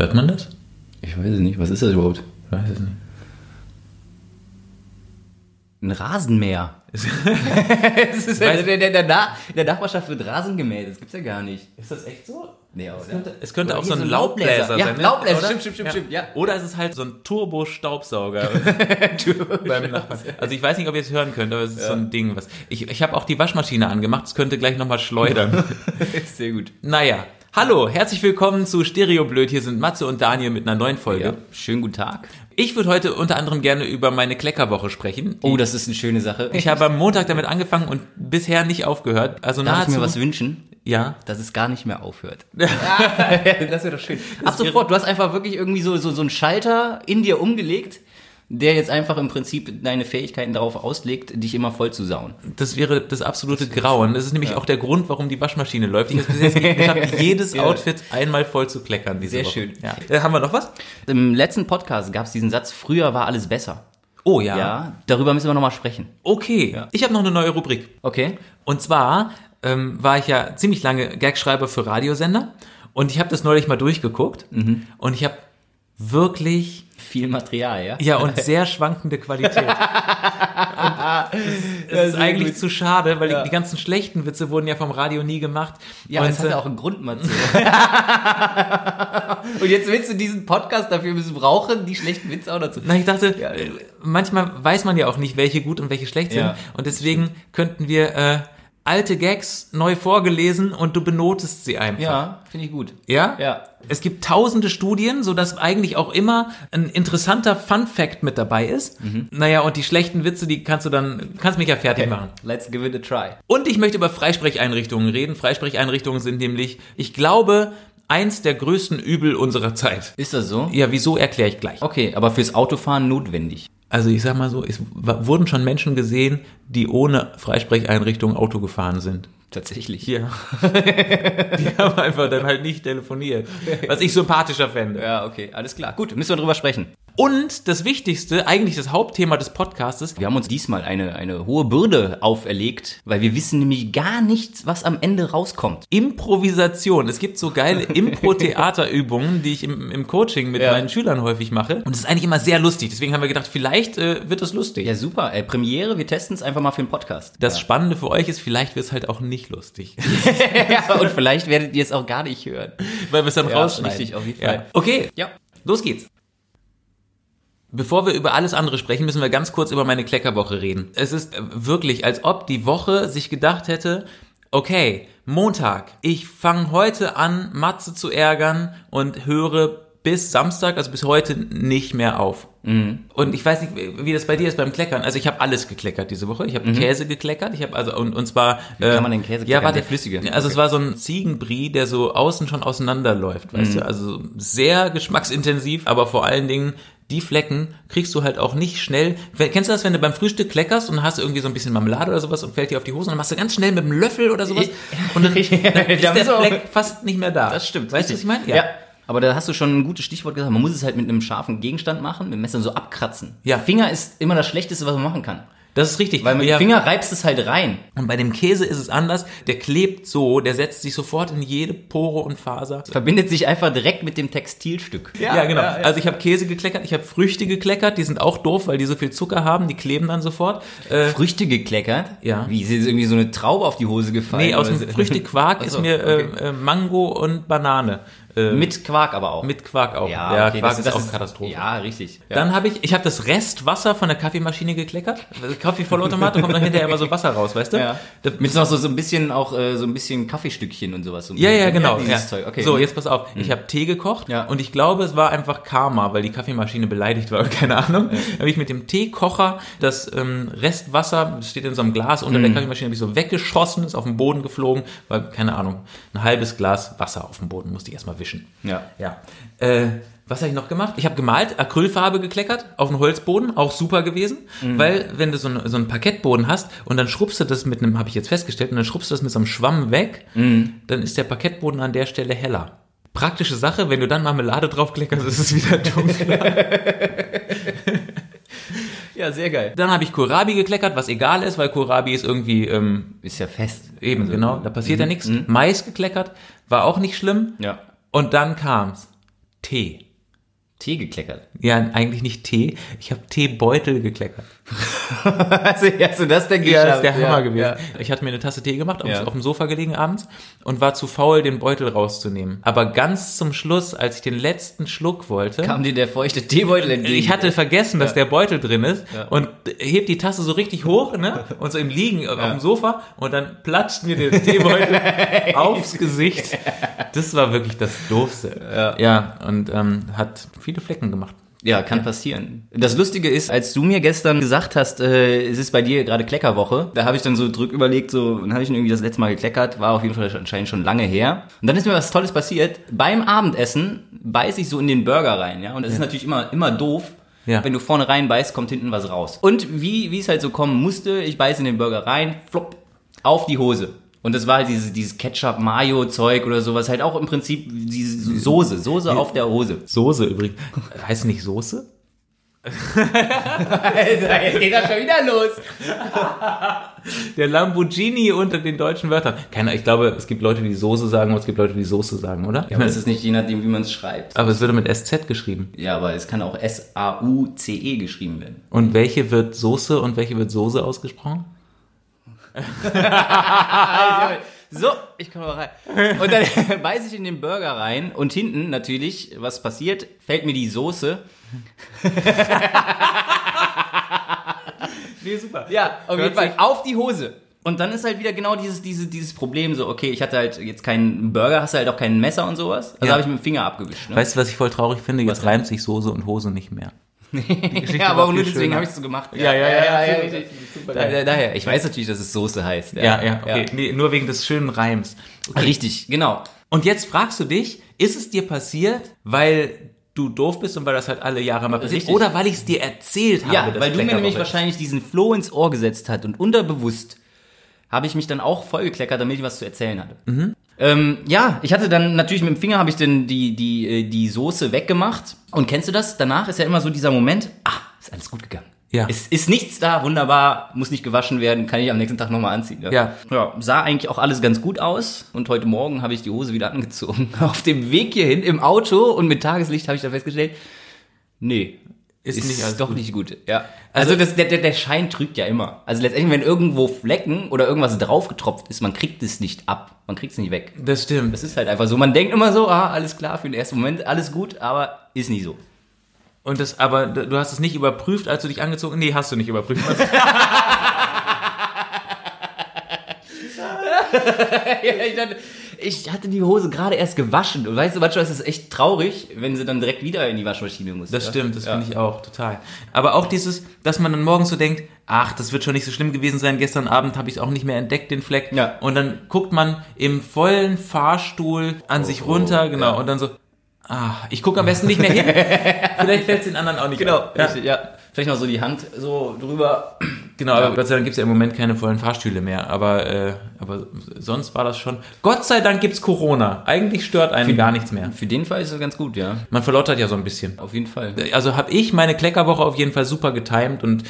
Hört man das? Ich weiß es nicht. Was ist das überhaupt? Ich weiß es nicht. Ein Rasenmäher. ist ja, der, der, der, Na- in der Nachbarschaft wird Rasen gemäht. Das gibt's ja gar nicht. Ist das echt so? Nee, aber, Es könnte, es könnte Oder auch so ein Laubbläser Laubbläser. Ja, sein. ne? Laubbläser, Oder? stimmt, stimmt, stimmt, stimmt, ja. Oder ist es halt so ein Turbo-Staubsauger beim Nachbarn. Also ich weiß nicht, ob ihr es hören könnt, aber es ist so ein Ding. Was ich ich habe auch die Waschmaschine angemacht, es könnte gleich nochmal schleudern. Sehr gut. naja. Hallo, herzlich willkommen zu Stereo Blöd. Hier sind Matze und Daniel mit einer neuen Folge. Ja. Schönen guten Tag. Ich würde heute unter anderem gerne über meine Kleckerwoche sprechen. Oh, das ist eine schöne Sache. Ich habe am Montag damit angefangen und bisher nicht aufgehört. Also Darf ich nahezu. mir was wünschen? ja. Dass es gar nicht mehr aufhört. das wäre doch schön. Ab sofort, du hast einfach wirklich irgendwie so, so, so einen Schalter in dir umgelegt, der jetzt einfach im Prinzip deine Fähigkeiten darauf auslegt, dich immer voll zu sauen. Das wäre das absolute Grauen. Das ist nämlich auch der Grund, warum die Waschmaschine läuft. Ich habe es bis jetzt geschafft, jedes Ja. Outfit einmal voll zu kleckern. Diese Sehr Woche. schön. Ja. Äh, haben wir noch was? Im letzten Podcast gab es diesen Satz, früher war alles besser. Oh ja. Ja, darüber müssen wir nochmal sprechen. Okay. Ich habe noch eine neue Rubrik. Okay? Und zwar ähm, war ich ja ziemlich lange Gagschreiber für Radiosender und ich habe das neulich mal durchgeguckt Mhm. und ich habe wirklich Viel Material, ja? ja und sehr schwankende Qualität. Es ist eigentlich zu schade, weil die, die ganzen schlechten Witze wurden ja vom Radio nie gemacht. Ja, und, das hat ja auch einen Grund, Matze. Und jetzt willst du diesen Podcast dafür missbrauchen, die schlechten Witze auch dazu. Na, ich dachte, äh, manchmal weiß man ja auch nicht, welche gut und welche schlecht sind. Ja, und deswegen könnten wir äh, alte Gags neu vorgelesen und du benotest sie einfach. Ja, finde ich gut. Ja? Ja. Es gibt tausende Studien, sodass eigentlich auch immer ein interessanter Fun Fact mit dabei ist. Mhm. Naja, und die schlechten Witze, die kannst du dann, kannst mich ja fertig machen. Let's give it a try. Und ich möchte über Freisprecheinrichtungen reden. Freisprecheinrichtungen sind nämlich, ich glaube, eins der größten Übel unserer Zeit. Ist das so? Ja, wieso erkläre ich gleich. Okay, aber fürs Autofahren notwendig. Also ich sag mal so, es wurden schon Menschen gesehen, die ohne Freisprecheinrichtung Auto gefahren sind. Tatsächlich. Ja. die haben einfach dann halt nicht telefoniert. Was ich sympathischer fände. Ja, okay, alles klar. Gut, müssen wir drüber sprechen. Und das Wichtigste, eigentlich das Hauptthema des Podcastes, Wir haben uns diesmal eine, eine hohe Bürde auferlegt, weil wir wissen nämlich gar nichts, was am Ende rauskommt. Improvisation. Es gibt so geile Impro-Theaterübungen, die ich im, im Coaching mit Ja. meinen Schülern häufig mache. Und es ist eigentlich immer sehr lustig. Deswegen haben wir gedacht, vielleicht äh, wird es lustig. Ja, super. Äh, Premiere, wir testen es einfach mal für den Podcast. Das Spannende für euch ist, vielleicht wird es halt auch nicht lustig. ja, und vielleicht werdet ihr es auch gar nicht hören. Weil wir es dann Ja, rausschneiden. richtig, auf jeden Ja. Fall. Okay, Ja. los geht's. Bevor wir über alles andere sprechen, müssen wir ganz kurz über meine Kleckerwoche reden. Es ist äh, wirklich, als ob die Woche sich gedacht hätte, okay, Montag, ich fange heute an, Matze zu ärgern und höre bis Samstag, also bis heute, nicht mehr auf. Mhm. Und ich weiß nicht, wie das bei dir ist beim Kleckern. Also ich habe alles gekleckert diese Woche. Ich habe Käse gekleckert. Ich habe also und, und zwar Mhm. Wie kann man den Käse Ja, kleckern? warte, Der flüssige? Also es war so ein Ziegenbrie, der so außen schon auseinanderläuft, weißt Mhm. du? Also sehr geschmacksintensiv, aber vor allen Dingen die Flecken kriegst du halt auch nicht schnell. Kennst du das, wenn du beim Frühstück kleckerst und hast irgendwie so ein bisschen Marmelade oder sowas und fällt dir auf die Hose und dann machst du ganz schnell mit einem Löffel oder sowas und dann, dann ist der Fleck fast nicht mehr da. Das stimmt. Weißt du, was ich meine? Ja. Aber da hast du schon ein gutes Stichwort gesagt. Man muss es halt mit einem scharfen Gegenstand machen, mit dem Messer so abkratzen. Ja. Finger ist immer das Schlechteste, was man machen kann. Das ist richtig. Weil mit Ja. dem Finger reibst es halt rein. Und bei dem Käse ist es anders. Der klebt so, der setzt sich sofort in jede Pore und Faser. Verbindet sich einfach direkt mit dem Textilstück. Ja, genau. Also ich habe Käse gekleckert, ich habe Früchte gekleckert, die sind auch doof, weil die so viel Zucker haben, die kleben dann sofort. Äh, Früchte gekleckert? Ja. Wie, ist jetzt irgendwie so eine Traube auf die Hose gefallen? nee, aus dem so? Früchtequark Ach ist so, mir okay. äh, äh, Mango und Banane. Äh, Mit Quark aber auch. mit Quark auch. ja, okay, Quark das, ist das auch Katastrophe. Ja, richtig. Ja. Dann habe ich, ich habe das Restwasser von der Kaffeemaschine gekleckert. Kaffeevollautomat, da kommt dann hinterher immer so Wasser raus, weißt du? ja. Da- Mit noch so, so ein bisschen auch äh, so ein bisschen Kaffeestückchen und sowas. So Ja, ja, genau. ja. Okay. So, jetzt pass auf. Ich habe Tee gekocht Ja. und ich glaube, es war einfach Karma, weil die Kaffeemaschine beleidigt war, keine Ahnung. habe ich mit dem Teekocher das ähm, Restwasser, das steht in so einem Glas unter der Kaffeemaschine, habe ich so weggeschossen, ist auf den Boden geflogen, weil, keine Ahnung, ein halbes Glas Wasser auf dem Boden, musste ich erstmal wischen. Ja. Ja. Äh, was habe ich noch gemacht? Ich habe gemalt, Acrylfarbe gekleckert auf den Holzboden, auch super gewesen, weil wenn du so, ein, so einen Parkettboden hast und dann schrubbst du das mit einem, habe ich jetzt festgestellt, und dann schrubbst du das mit so einem Schwamm weg, dann ist der Parkettboden an der Stelle heller. Praktische Sache, wenn du dann Marmelade draufkleckerst, ist es wieder dunkler. Ja, sehr geil. dann habe ich Kohlrabi gekleckert, was egal ist, weil Kohlrabi ist irgendwie ähm, Ist ja fest. eben, Also, genau, da passiert ja nichts. Mais gekleckert, war auch nicht schlimm. Ja. Und dann kam's. Tee. Tee gekleckert. Ja, eigentlich nicht Tee. Ich habe Teebeutel gekleckert. also, hast du das denn Ja, das ist geschafft? der Hammer Ja, gewesen. ja. Ich hatte mir eine Tasse Tee gemacht, auf, Ja. auf dem Sofa gelegen abends und war zu faul, den Beutel rauszunehmen. Aber ganz zum Schluss, als ich den letzten Schluck wollte, Kam dir der feuchte Teebeutel entgegen? ich hatte vergessen, dass der Beutel drin ist und hebt die Tasse so richtig hoch, ne? Und so im Liegen auf dem Sofa und dann platscht mir der Teebeutel aufs Gesicht. Das war wirklich das Doofste. Ja. ja und ähm, hat viele Flecken gemacht. Ja, kann passieren. Das Lustige ist, als du mir gestern gesagt hast, äh, es ist bei dir gerade Kleckerwoche, da habe ich dann so drück überlegt, so, dann habe ich irgendwie das letzte Mal gekleckert, war auf jeden Fall anscheinend schon lange her. Und dann ist mir was Tolles passiert. Beim Abendessen beiß ich so in den Burger rein, ja. Und das ist natürlich immer, immer doof. Ja. Wenn du vorne rein beißt, kommt hinten was raus. Und wie, wie es halt so kommen musste, ich beiß in den Burger rein, flop, auf die Hose. Und das war halt dieses, dieses Ketchup-Mayo-Zeug oder sowas, halt auch im Prinzip diese Soße, Soße auf der Hose. Soße übrigens. Heißt nicht Soße? Alter, jetzt geht das schon wieder los. Der Lamborghini unter den deutschen Wörtern. Keiner, ich glaube, es gibt Leute, die Soße sagen und es gibt Leute, die Soße sagen, oder? Ja, aber es ist nicht je nachdem, wie man es schreibt. aber es würde mit SZ geschrieben. Ja, aber es kann auch S-A-U-C-E geschrieben werden. Und welche wird Soße und welche wird Soße ausgesprochen? So, ich komme mal rein. Und dann beiß ich in den Burger rein und hinten natürlich, was passiert, fällt mir die Soße. Nee, super. Ja, auf jeden Fall auf die Hose. Und dann ist halt wieder genau dieses, dieses, dieses Problem so, okay, ich hatte halt jetzt keinen Burger, hast du halt auch kein Messer und sowas. Also Ja. habe ich mit dem Finger abgewischt. Ne? Weißt du, was ich voll traurig finde? Jetzt denn? reimt sich Soße und Hose nicht mehr. ja, aber auch nur deswegen habe ich es so gemacht. Ja, ja, ja, ja, richtig. Da, da, daher, ich weiß natürlich, dass es Soße heißt. Ja, ja, okay. Nee, nur wegen des schönen Reims. Richtig, genau. Und jetzt fragst du dich, ist es dir passiert, weil du doof bist und weil das halt alle Jahre mal passiert, Richtig. oder weil ich es dir erzählt habe? Ja, weil du mir nämlich wahrscheinlich diesen Floh ins Ohr gesetzt hat und unterbewusst habe ich mich dann auch vollgekleckert, damit ich was zu erzählen hatte. Mhm. Ähm, ja, ich hatte dann natürlich mit dem Finger habe ich dann die, die, äh, die Soße weggemacht. Und kennst du das? Danach ist ja immer so dieser Moment, ah, ist alles gut gegangen. Ja. Es ist nichts da, wunderbar, muss nicht gewaschen werden, kann ich am nächsten Tag nochmal anziehen. Ja. ja. Sah eigentlich auch alles ganz gut aus. Und heute Morgen habe ich die Hose wieder angezogen. Auf dem Weg hierhin im Auto und mit Tageslicht habe ich da festgestellt, nee, Ist ist, nicht doch gut. nicht gut. Ja. Also, das, der, der, der Schein trügt ja immer. Also letztendlich, wenn irgendwo Flecken oder irgendwas draufgetropft ist, man kriegt es nicht ab. Man kriegt es nicht weg. Das stimmt. Das ist halt einfach so. Man denkt immer so, ah, alles klar für den ersten Moment, alles gut, aber ist nicht so. Und das, aber du hast es nicht überprüft, als du dich angezogen Nee, hast du nicht überprüft. ja, ich, hatte die Hose gerade erst gewaschen. Und weißt du, manchmal ist es echt traurig, wenn sie dann direkt wieder in die Waschmaschine muss. Das ja. stimmt, das ja. finde ich auch total. Aber auch dieses, dass man dann morgens so denkt, ach, das wird schon nicht so schlimm gewesen sein. Gestern Abend habe ich es auch nicht mehr entdeckt, den Fleck. Ja. Und dann guckt man im vollen Fahrstuhl an sich runter, genau, ja. und dann so, ah, ich gucke am besten nicht mehr hin. Vielleicht fällt es den anderen auch nicht Genau, auf. Ja. richtig, ja. Vielleicht noch so die Hand so drüber. Genau, aber Gott sei Dank gibt es ja im Moment keine vollen Fahrstühle mehr. Aber, äh, aber sonst war das schon. Gott sei Dank gibt's Corona. Eigentlich stört einen gar nichts mehr. Für den Fall ist es ganz gut, ja. Man verlottert ja so ein bisschen. Auf jeden Fall. Also habe ich meine Kleckerwoche auf jeden Fall super getimt und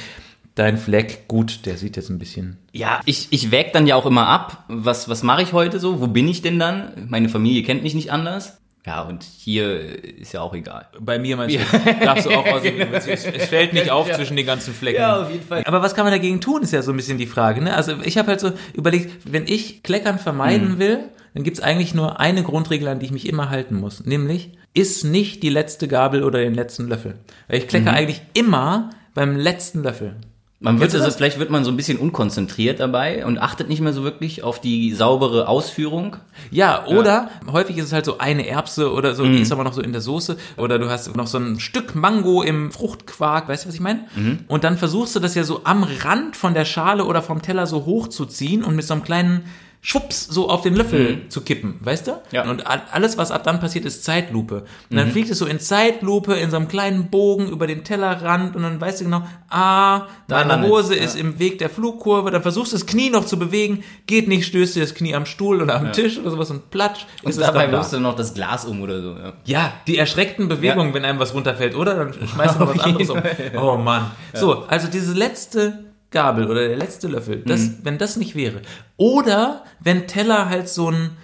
dein Fleck, gut, der sieht jetzt ein bisschen. Ja, ich, ich wäg dann ja auch immer ab, was, was mache ich heute so, wo bin ich denn dann? Meine Familie kennt mich nicht anders. Ja, und hier ist ja auch egal. Bei mir meinst du, darfst du auch aussehen. es, es fällt nicht auf Ja. zwischen den ganzen Flecken. Ja, auf jeden Fall. Aber was kann man dagegen tun, ist ja so ein bisschen die Frage. Ne? Also ich habe halt so überlegt, wenn ich Kleckern vermeiden will, dann gibt's eigentlich nur eine Grundregel, an die ich mich immer halten muss. Nämlich, iss nicht die letzte Gabel oder den letzten Löffel. Weil ich klecke eigentlich immer beim letzten Löffel. Man wird also, vielleicht wird man so ein bisschen unkonzentriert dabei und achtet nicht mehr so wirklich auf die saubere Ausführung. Ja, oder häufig ist es halt so eine Erbse oder so, Mhm. die ist aber noch so in der Soße. Oder du hast noch so ein Stück Mango im Fruchtquark, weißt du, was ich meine? Mhm. Und dann versuchst du das ja so am Rand von der Schale oder vom Teller so hochzuziehen und mit so einem kleinen Schwupps so auf den Löffel zu kippen, weißt du? Mhm. Ja. Und alles, was ab dann passiert, ist Zeitlupe. Und dann fliegt es so in Zeitlupe in so einem kleinen Bogen über den Tellerrand und dann weißt du genau, ah, deine Hose es, ist ja. im Weg der Flugkurve, dann versuchst du das Knie noch zu bewegen, geht nicht, stößt dir das Knie am Stuhl oder am Tisch oder sowas und platsch, Und dabei dann da. wirfst du noch das Glas um oder so. Ja. Ja, die erschreckten Bewegungen, wenn einem was runterfällt, oder? Dann schmeißt du noch was anderes um. Oh Mann. So, also diese letzte Gabel oder der letzte Löffel, das, Mhm. wenn das nicht wäre. Oder wenn Teller halt so einen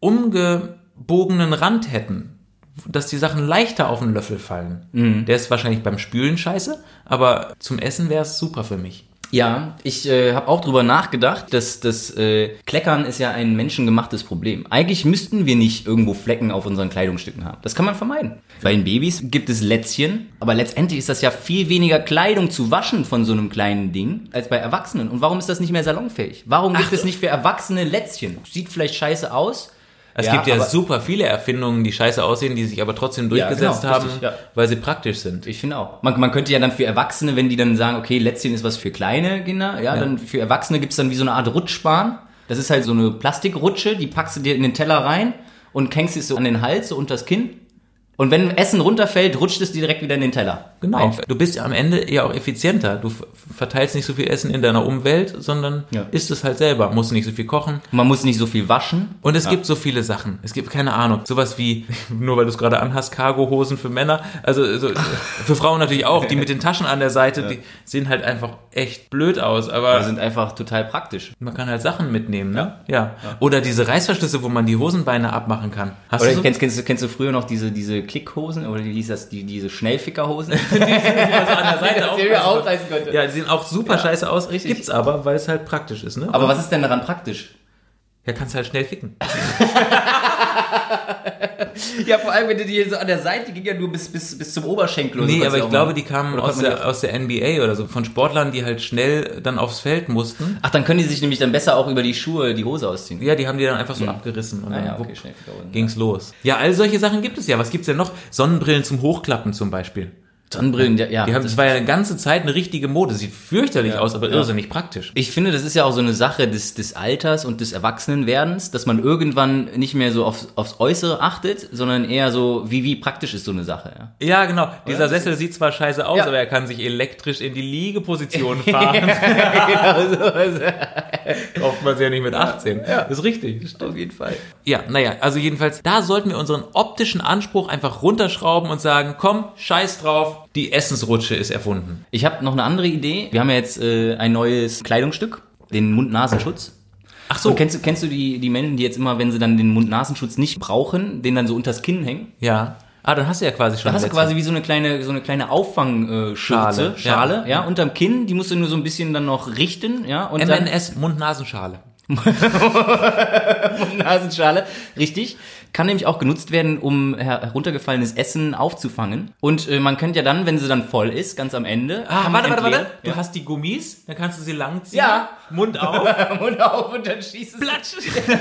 umgebogenen Rand hätten. dass die Sachen leichter auf den Löffel fallen. Mhm. Der ist wahrscheinlich beim Spülen scheiße, aber zum Essen wäre es super für mich. Ja, ich äh, habe auch drüber nachgedacht, dass das äh, Kleckern ist ja ein menschengemachtes Problem. Eigentlich müssten wir nicht irgendwo Flecken auf unseren Kleidungsstücken haben. Das kann man vermeiden. Bei den Babys gibt es Lätzchen, aber letztendlich ist das ja viel weniger Kleidung zu waschen von so einem kleinen Ding als bei Erwachsenen. Und warum ist das nicht mehr salonfähig? Warum gibt Ach, es nicht für Erwachsene Lätzchen? Sieht vielleicht scheiße aus. Es gibt ja super viele Erfindungen, die scheiße aussehen, die sich aber trotzdem Ja, durchgesetzt genau, haben, richtig, ja. weil sie praktisch sind. Ich finde auch. Man, man könnte ja dann für Erwachsene, wenn die dann sagen, okay, Lätzchen ist was für kleine Kinder, ja, dann für Erwachsene gibt's dann wie so eine Art Rutschbahn. Das ist halt so eine Plastikrutsche, die packst du dir in den Teller rein und hängst es so an den Hals, so unters Kinn. Und wenn Essen runterfällt, rutscht es dir direkt wieder in den Teller. Genau. Ein- Du bist am Ende ja auch effizienter. Du verteilst nicht so viel Essen in deiner Umwelt, sondern Ja. isst es halt selber. Musst nicht so viel kochen. Man muss nicht so viel waschen. Und es gibt so viele Sachen. Es gibt keine Ahnung. Sowas wie, nur weil du es gerade anhast, Cargohosen für Männer. Also so, für Frauen natürlich auch. Die mit den Taschen an der Seite, die sehen halt einfach echt blöd aus. Aber Die sind einfach total praktisch. man kann halt Sachen mitnehmen, ne? Ja. Oder diese Reißverschlüsse, wo man die Hosenbeine abmachen kann. Hast Oder du so? kennst, kennst, du- kennst du früher noch diese, diese Klickhosen oder wie hieß das, die, diese Schnellfickerhosen? die man so an der Seite Die man aufreißen könnte. Ja, die sehen auch super scheiße aus. richtig. Gibt's aber, weil es halt praktisch ist, ne? Aber was ist denn daran praktisch? ja, kannst halt schnell ficken. Ja, vor allem, wenn du die so an der Seite, die ging ja nur bis, bis, bis zum Oberschenkel. so Nee, aber ich glaube, die kamen Oder aus der, aus der NBA oder so, von Sportlern, die halt schnell dann aufs Feld mussten. Ach, dann können die sich nämlich dann besser auch über die Schuhe die Hose ausziehen. Ja, die haben die dann einfach so abgerissen und Ah dann ja, okay, wupp, ging's los. Ja, all solche Sachen gibt es ja. Was gibt's denn noch? Sonnenbrillen zum Hochklappen zum Beispiel. Sonnenbrillen, ja. ja Die haben, das, war ja eine ganze Zeit eine richtige Mode. Sieht fürchterlich Ja, aus, aber ja. irrsinnig praktisch. ich finde, das ist ja auch so eine Sache des, des Alters und des Erwachsenenwerdens, dass man irgendwann nicht mehr so aufs, aufs Äußere achtet, sondern eher so, wie, wie praktisch ist so eine Sache, ja. Ja, genau. Dieser Das Sessel sieht zwar scheiße aus, Ja. aber er kann sich elektrisch in die Liegeposition fahren. genau man sie ja nicht mit 18. Das ist richtig. Auf jeden Fall. Ja, naja, also jedenfalls, da sollten wir unseren optischen Anspruch einfach runterschrauben und sagen, komm, scheiß drauf, die Essensrutsche ist erfunden. Ich habe noch eine andere Idee. Wir haben ja jetzt äh, ein neues Kleidungsstück, den Mund-Nasenschutz. Ach So, kennst du, kennst du die, die Menschen, die jetzt immer, wenn sie dann den Mund-Nasenschutz nicht brauchen, den dann so unters Kinn hängen? Ja. Ah, dann hast du ja quasi schon Da hast du quasi wie so eine kleine, so eine kleine Auffangschale, Schale, Schale, Schale, ja. ja. unterm Kinn, die musst du nur so ein bisschen dann noch richten, ja, und dann MNS, Mund-Nasenschale. Nasenschale, richtig, kann nämlich auch genutzt werden, um her heruntergefallenes Essen aufzufangen. Und äh, man könnte ja dann, wenn sie dann voll ist, ganz am Ende, Ah, kann warte, warte, warte. entleeren. Du hast die Gummis, dann kannst du sie langziehen. Ja. Mund auf. Ja. Mund auf und dann schießt es. Platsch.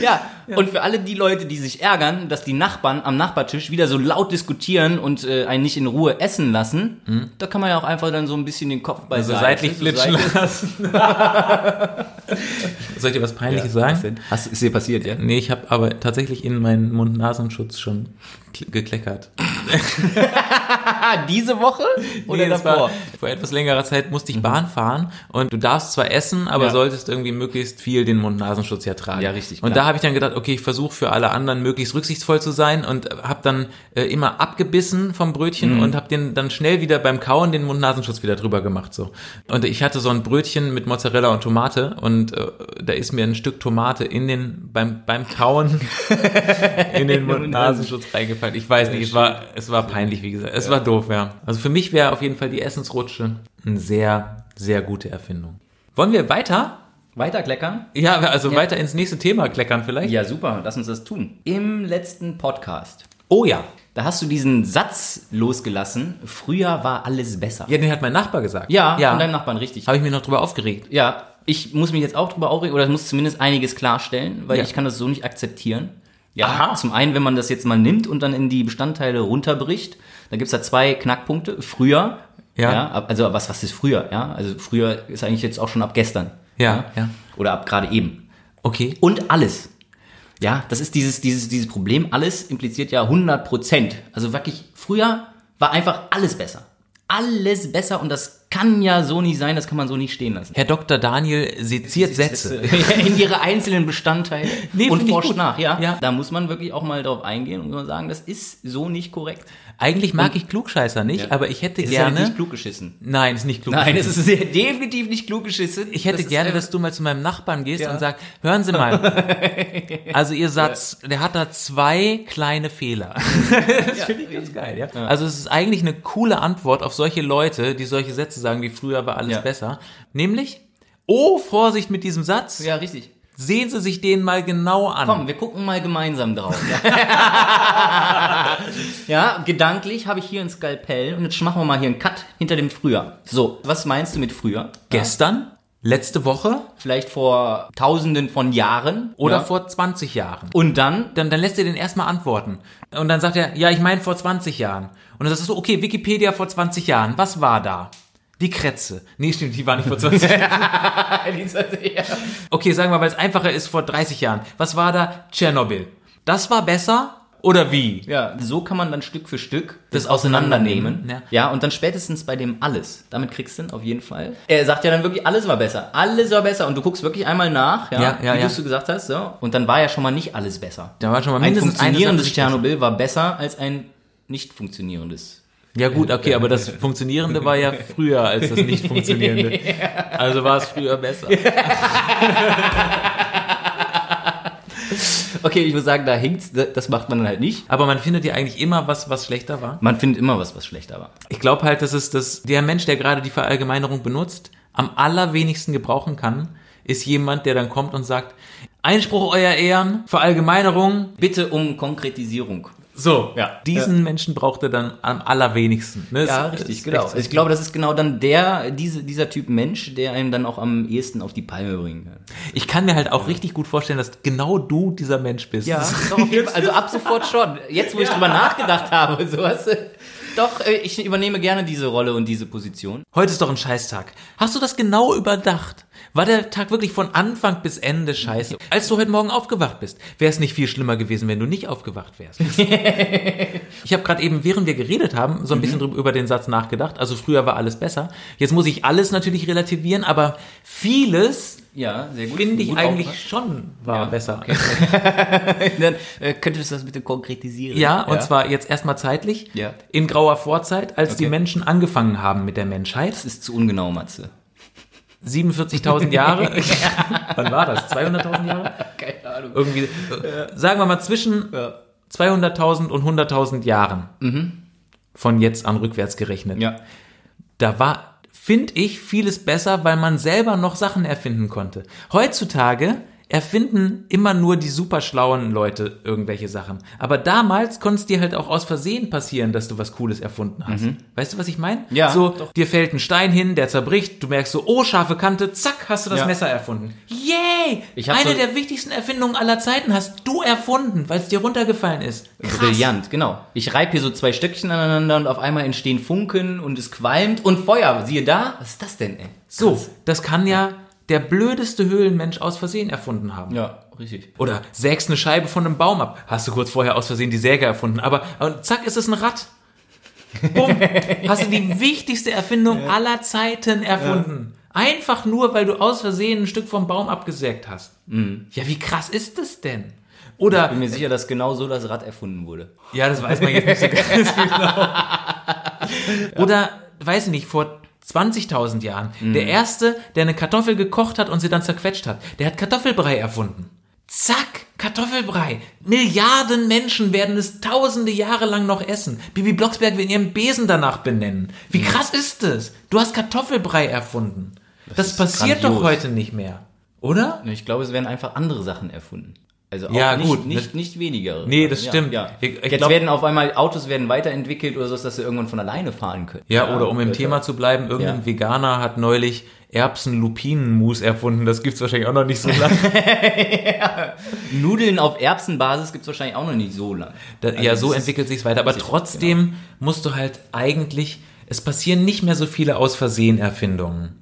Ja. und für alle die Leute, die sich ärgern, dass die Nachbarn am Nachbartisch wieder so laut diskutieren und äh, einen nicht in Ruhe essen lassen, da kann man ja auch einfach dann so ein bisschen den Kopf Also beiseite. seitlich so flitschen seitlich- lassen. Soll ich dir was Peinliches sagen? Hast, ist dir passiert, ja? Nee, ich habe aber tatsächlich in meinen Mund-Nasenschutz schon gekleckert. Diese Woche oder Nee, davor? Vor etwas längerer Zeit musste ich Bahn fahren und du darfst zwar essen, aber Ja. solltest irgendwie möglichst viel den Mund-Nasenschutz ja tragen. Ja, richtig, Und klar. da habe ich dann gedacht, okay, ich versuche für alle anderen möglichst rücksichtsvoll zu sein und habe dann äh, immer abgebissen vom Brötchen Mhm. und habe den dann schnell wieder beim Kauen den Mund-Nasenschutz wieder drüber gemacht so. Und ich hatte so ein Brötchen mit Mozzarella und Tomate und äh, da ist mir ein Stück Tomate in den beim beim Kauen in den Mund-Nasenschutz reingefallen. Ich weiß nicht, es war es war peinlich, wie gesagt. Es war doof, ja. Also für mich wäre auf jeden Fall die Essensrutsche eine sehr sehr gute Erfindung. Wollen wir weiter? Weiterkleckern? Ja, also weiter ins nächste Thema kleckern vielleicht. Ja, super, lass uns das tun. Im letzten Podcast, Oh ja. da hast du diesen Satz losgelassen, früher war alles besser. Ja, den hat mein Nachbar gesagt. Ja, ja. von deinem Nachbarn, richtig. Habe ich mich noch drüber aufgeregt. Ja, ich muss mich jetzt auch drüber aufregen, oder muss zumindest einiges klarstellen, weil Ja. ich kann das so nicht akzeptieren. Ja, Aha. zum einen, wenn man das jetzt mal nimmt und dann in die Bestandteile runterbricht, da gibt's da zwei Knackpunkte. Früher, Ja. ab- also was, was ist früher? Ja, also früher ist eigentlich jetzt auch schon ab gestern. Ja, ja. Oder ab gerade eben. Okay. Und alles. Ja, das ist dieses, dieses, dieses Problem. Alles impliziert ja 100 Prozent. Also wirklich, früher war einfach alles besser. Alles besser und das kann ja so nicht sein, das kann man so nicht stehen lassen. Herr Dr. Daniel seziert Sätze. In ihre einzelnen Bestandteile Nee, und forscht nach, ja? Ja. Da muss man wirklich auch mal drauf eingehen und sagen, das ist so nicht korrekt. Eigentlich mag ich Klugscheißer nicht, Ja. aber ich hätte ist ja gerne. nicht klug geschissen. Nein, ist nicht klug. Nein, es ist definitiv nicht klug geschissen. Ich hätte Das ist gerne, einfach- dass du mal zu meinem Nachbarn gehst Ja. und sagst, hören Sie mal, also Ihr Satz, der hat da zwei kleine Fehler. das finde ich ganz geil, ja? Also es ist eigentlich eine coole Antwort auf solche Leute, die solche Sätze sagen, wie früher war alles besser. Nämlich, oh, Vorsicht mit diesem Satz, Ja, richtig. Sehen Sie sich den mal genau an. Komm, wir gucken mal gemeinsam drauf. ja, gedanklich habe ich hier ein Skalpell und jetzt machen wir mal hier einen Cut hinter dem Früher. So, was meinst du mit früher? Gestern, letzte Woche Vielleicht vor tausenden von Jahren oder ja. vor 20 Jahren. Und dann dann, dann lässt er den erstmal antworten. Und dann sagt er, ja, ich meine vor 20 Jahren. Und dann sagst du, okay, Wikipedia vor 20 Jahren, was war da? Die Kretze. Nee, stimmt, die war nicht vor 20 Jahren. Okay, sagen wir, weil es einfacher ist, vor 30 Jahren. Was war da? Tschernobyl. Das war besser oder wie? Ja, so kann man dann Stück für Stück Das das auseinandernehmen. auseinandernehmen, Ja. und dann spätestens bei dem Alles. Damit kriegst du ihn auf jeden Fall. Er sagt ja dann wirklich, alles war besser. Alles war besser. Und du guckst wirklich einmal nach, ja, Ja, ja, wie ja. du gesagt hast. So. Und dann war ja schon mal nicht alles besser. Da war schon mal Ein mindestens funktionierendes. Tschernobyl war besser als ein nicht funktionierendes. Ja gut, okay, aber das Funktionierende war ja früher als das nicht Funktionierende. Also war es früher besser. Okay, ich muss sagen, da hinkt's. Das macht man dann halt nicht. Aber man findet ja eigentlich immer was, was schlechter war. Man findet immer was, was schlechter war. Ich glaube halt, dass es das, der Mensch, der gerade die Verallgemeinerung benutzt, am allerwenigsten gebrauchen kann, ist jemand, der dann kommt und sagt, Einspruch euer Ehren, Verallgemeinerung. Bitte um Konkretisierung. So, Ja. diesen Menschen braucht er dann am allerwenigsten. Ne? Ja, es richtig, ist genau. Ich glaube, das ist genau dann der, diese, dieser Typ Mensch, der einen dann auch am ehesten auf die Palme bringen kann. Ich kann mir halt auch richtig gut vorstellen, dass genau du dieser Mensch bist. Ist- Fall. also ab sofort schon. Jetzt, wo ich drüber nachgedacht habe, so hast du. Doch, äh, ich übernehme gerne diese Rolle und diese Position. Heute ist doch ein Scheißtag. Hast du das genau überdacht? War der Tag wirklich von Anfang bis Ende scheiße? Als du heute Morgen aufgewacht bist, wäre es nicht viel schlimmer gewesen, wenn du nicht aufgewacht wärst. ich habe gerade eben, während wir geredet haben, so ein bisschen drüber, über den Satz nachgedacht. Also früher war alles besser. Jetzt muss ich alles natürlich relativieren, aber vieles Ja, sehr gut. finde ich Gut eigentlich aufgepasst. schon war Ja, besser. Dann äh, könntest du das bitte konkretisieren. Ja, und zwar jetzt erstmal zeitlich. Ja. In grauer Vorzeit, als die Okay. Menschen angefangen haben mit der Menschheit. Das ist zu ungenau, Matze. 47.000 Jahre. Wann war das? 200.000 Jahre? Keine Ahnung. Irgendwie, äh, sagen wir mal zwischen 200.000 und 100.000 Jahren. Von jetzt an rückwärts gerechnet. Ja. Da war, finde ich, vieles besser, weil man selber noch Sachen erfinden konnte. Heutzutage erfinden immer nur die superschlauen Leute irgendwelche Sachen. Aber damals konnte es dir halt auch aus Versehen passieren, dass du was Cooles erfunden hast. Weißt du, was ich meine? Ja, So, doch. dir fällt ein Stein hin, der zerbricht, du merkst so, oh, scharfe Kante, zack, hast du das Ja. Messer erfunden. Yay! Eine so- der wichtigsten Erfindungen aller Zeiten hast du erfunden, weil es dir runtergefallen ist. Krass. Brillant, genau. Ich reibe hier so zwei Stöckchen aneinander und auf einmal entstehen Funken und es qualmt und Feuer. Siehe da, was ist das denn, ey? So, das kann ja der blödeste Höhlenmensch aus Versehen erfunden haben. Ja, richtig. Oder sägst eine Scheibe von einem Baum ab. Hast du kurz vorher aus Versehen die Säge erfunden. Aber und zack, ist es ein Rad. Bumm. Hast du die wichtigste Erfindung aller Zeiten erfunden. Einfach nur, weil du aus Versehen ein Stück vom Baum abgesägt hast. Ja, wie krass ist das denn? Oder, Bin mir sicher, dass genau so das Rad erfunden wurde. ja, das weiß man jetzt nicht so ganz genau. Oder, weiß ich nicht, vor 20.000 Jahren. Der erste, der eine Kartoffel gekocht hat und sie dann zerquetscht hat, der hat Kartoffelbrei erfunden. Zack, Kartoffelbrei. Milliarden Menschen werden es tausende Jahre lang noch essen. Bibi Blocksberg wird ihren Besen danach benennen. Wie krass ist das? Du hast Kartoffelbrei erfunden. Das, ist passiert grandios. doch heute nicht mehr. Oder? Ich glaube, es werden einfach andere Sachen erfunden. Also auch Ja, nicht, gut. nicht, nicht weniger. Nee, das ja, stimmt. Ja. Ich- ich Jetzt glaub- werden auf einmal Autos werden weiterentwickelt oder so, dass sie irgendwann von alleine fahren können. Ja, oder um im ja. Thema zu bleiben, irgendein Ja. Veganer hat neulich Erbsen-Lupinen-Mousse erfunden. Das gibt's wahrscheinlich auch noch nicht so lange. Nudeln auf Erbsenbasis gibt es wahrscheinlich auch noch nicht so lange. Da, Also ja, so entwickelt sich's weiter. Aber trotzdem musst du halt eigentlich, es passieren nicht mehr so viele aus Versehen Erfindungen.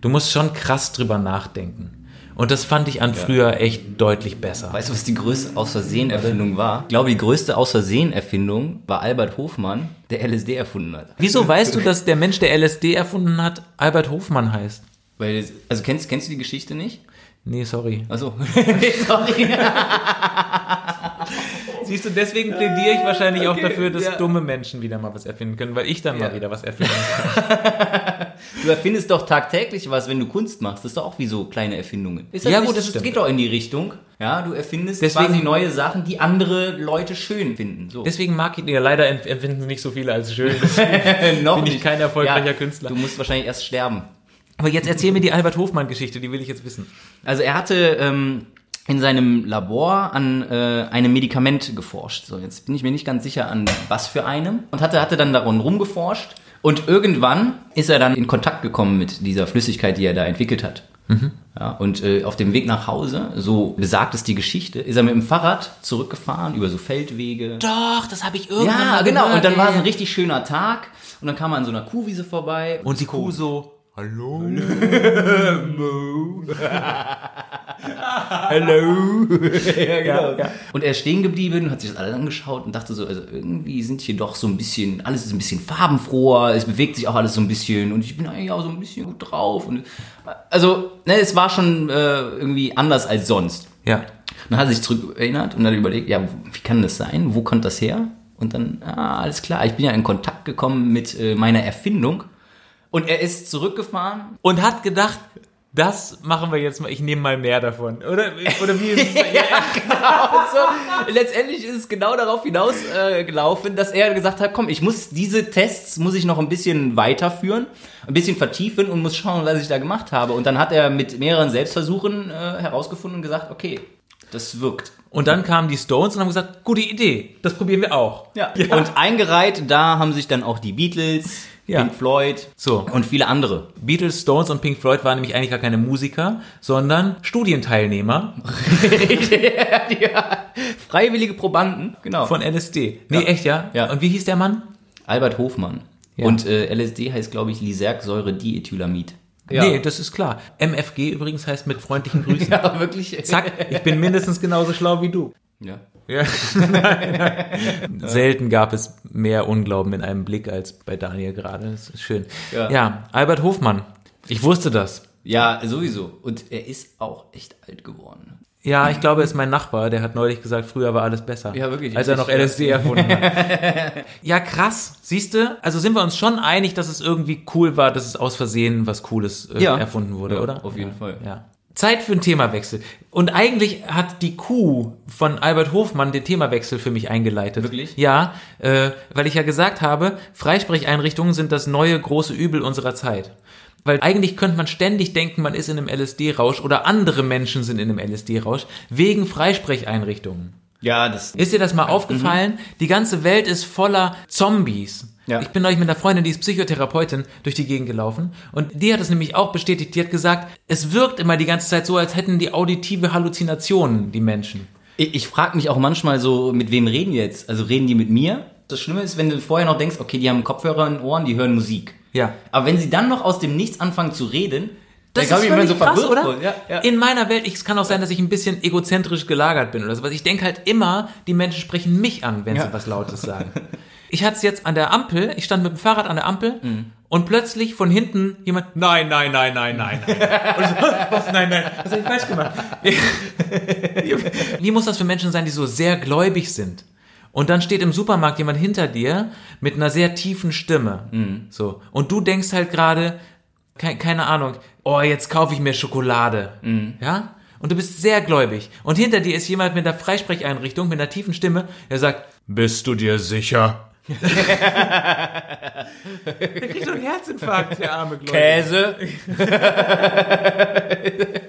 Du musst schon krass drüber nachdenken. Und das fand ich an früher echt deutlich besser. Weißt du, was die größte Aus-Versehen-Erfindung war? Ich glaube, die größte Aus-Versehen-Erfindung war Albert Hofmann, der LSD erfunden hat. Wieso weißt du, dass der Mensch, der LSD erfunden hat, Albert Hofmann heißt? Weil, also kennst, kennst du die Geschichte nicht? Nee, sorry. Achso. Sorry. Siehst du, deswegen plädiere ich wahrscheinlich auch Okay, dafür, dass ja. dumme Menschen wieder mal was erfinden können, weil ich dann Ja. mal wieder was erfinden kann. Du erfindest doch tagtäglich was, wenn du Kunst machst. Das ist doch auch wie so kleine Erfindungen. Ist Ja, nicht- gut, das das stimmt. geht doch in die Richtung. Ja, du erfindest Deswegen- quasi neue Sachen, die andere Leute schön finden. So. Deswegen mag ich, ja, leider empf- empfinden nicht so viele als schön. noch bin ich nicht. kein erfolgreicher Künstler. Du musst wahrscheinlich erst sterben. Aber jetzt erzähl mir die Albert Hofmann-Geschichte, die will ich jetzt wissen. Also er hatte ähm, in seinem Labor an äh, einem Medikament geforscht. So, jetzt bin ich mir nicht ganz sicher an was für einem. Und hatte, hatte dann daran rumgeforscht. Und irgendwann ist er dann in Kontakt gekommen mit dieser Flüssigkeit, die er da entwickelt hat. Ja, und äh, auf dem Weg nach Hause, so besagt es die Geschichte, ist er mit dem Fahrrad zurückgefahren über so Feldwege. Doch, das habe ich irgendwann Ja, genau. gehört. Und dann war es ein richtig schöner Tag. Und dann kam er an so einer Kuhwiese vorbei. Und die Kuh so, hallo? Hallo. ja, genau. Ja. Und er ist stehen geblieben, hat sich das alles angeschaut und dachte so, also irgendwie sind hier doch so ein bisschen, alles ist ein bisschen farbenfroher, es bewegt sich auch alles so ein bisschen und ich bin eigentlich auch so ein bisschen gut drauf. Und, also, ne, es war schon äh, irgendwie anders als sonst. Ja. Dann hat er sich zurück erinnert und hat überlegt, ja, wie kann das sein? Wo kommt das her? Und dann, ah, alles klar, ich bin ja in Kontakt gekommen mit äh, meiner Erfindung. Und er ist zurückgefahren Und hat gedacht, das machen wir jetzt mal, ich nehme mal mehr davon. Oder, oder wie ist es? ja, so, letztendlich ist es genau darauf hinaus äh, gelaufen, dass er gesagt hat, komm, ich muss diese Tests muss ich noch ein bisschen weiterführen, ein bisschen vertiefen und muss schauen, was ich da gemacht habe. Und dann hat er mit mehreren Selbstversuchen äh, herausgefunden und gesagt, okay, das wirkt. Und dann kamen die Stones und haben gesagt, gute Idee, das probieren wir auch. Ja. Und eingereiht, da haben sich dann auch die Beatles, Ja. Pink Floyd So. und viele andere. Beatles, Stones und Pink Floyd waren nämlich eigentlich gar keine Musiker, sondern Studienteilnehmer Freiwillige Probanden, genau. von LSD. Nee, Ja. echt, ja? Ja. Und wie hieß der Mann? Albert Hofmann. Ja. Und äh, LSD heißt, glaube ich, Lysergsäure-Diethylamid. Nee, das ist klar. MFG übrigens heißt mit freundlichen Grüßen. Ja, wirklich. Zack, ich bin mindestens genauso schlau wie du. Ja. Ja. Selten gab es mehr Unglauben in einem Blick als bei Daniel gerade. Das ist schön. Ja. ja, Albert Hofmann. Ich wusste das. Ja, sowieso. Und er ist auch echt alt geworden. Ja, ich glaube, er ist mein Nachbar, der hat neulich gesagt, früher war alles besser. Ja, wirklich. Als er noch LSD erfunden hat. ja, krass. Siehst du? Also sind wir uns schon einig, dass es irgendwie cool war, dass es aus Versehen was Cooles äh, Ja. erfunden wurde, Ja, oder? auf jeden ja. Fall. Ja. Zeit für einen Themawechsel. Und eigentlich hat die Kuh von Albert Hofmann den Themawechsel für mich eingeleitet. Wirklich? Ja, äh, weil ich ja gesagt habe, Freisprecheinrichtungen sind das neue große Übel unserer Zeit. Weil eigentlich könnte man ständig denken, man ist in einem LSD-Rausch oder andere Menschen sind in einem LSD-Rausch wegen Freisprecheinrichtungen. Ja, das. Ist dir das mal aufgefallen? Die ganze Welt ist voller Zombies. Ja. Ich bin neulich mit einer Freundin, die ist Psychotherapeutin, durch die Gegend gelaufen. Und die hat es nämlich auch bestätigt. Die hat gesagt, es wirkt immer die ganze Zeit so, als hätten die auditive Halluzinationen, die Menschen. Ich, ich frage mich auch manchmal so, mit wem reden die jetzt? Also reden die mit mir? Das Schlimme ist, wenn du vorher noch denkst, okay, die haben Kopfhörer in den Ohren, die hören Musik. Ja. Aber wenn sie dann noch aus dem Nichts anfangen zu reden, Das ist ich, wenn krass, oder? Ja, ja. In meiner Welt, ich, es kann auch sein, dass ich ein bisschen egozentrisch gelagert bin oder sowas. Ich denke halt immer, die Menschen sprechen mich an, wenn Ja. sie was Lautes sagen. Ich hatte es jetzt an der Ampel, ich stand mit dem Fahrrad an der Ampel Mhm. und plötzlich von hinten jemand, nein, nein, nein, nein, nein, nein. Und so, was, nein, nein, was habe ich falsch gemacht? Wie muss das für Menschen sein, die so sehr gläubig sind? Und dann steht im Supermarkt jemand hinter dir mit einer sehr tiefen Stimme. Mhm. So. Und du denkst halt gerade, keine, keine Ahnung, oh, jetzt kaufe ich mir Schokolade. Mhm. Ja? Und du bist sehr gläubig. Und hinter dir ist jemand mit einer Freisprecheinrichtung, mit einer tiefen Stimme, der sagt, bist du dir sicher? Der kriegt so einen Herzinfarkt, der arme Gläubige. Käse.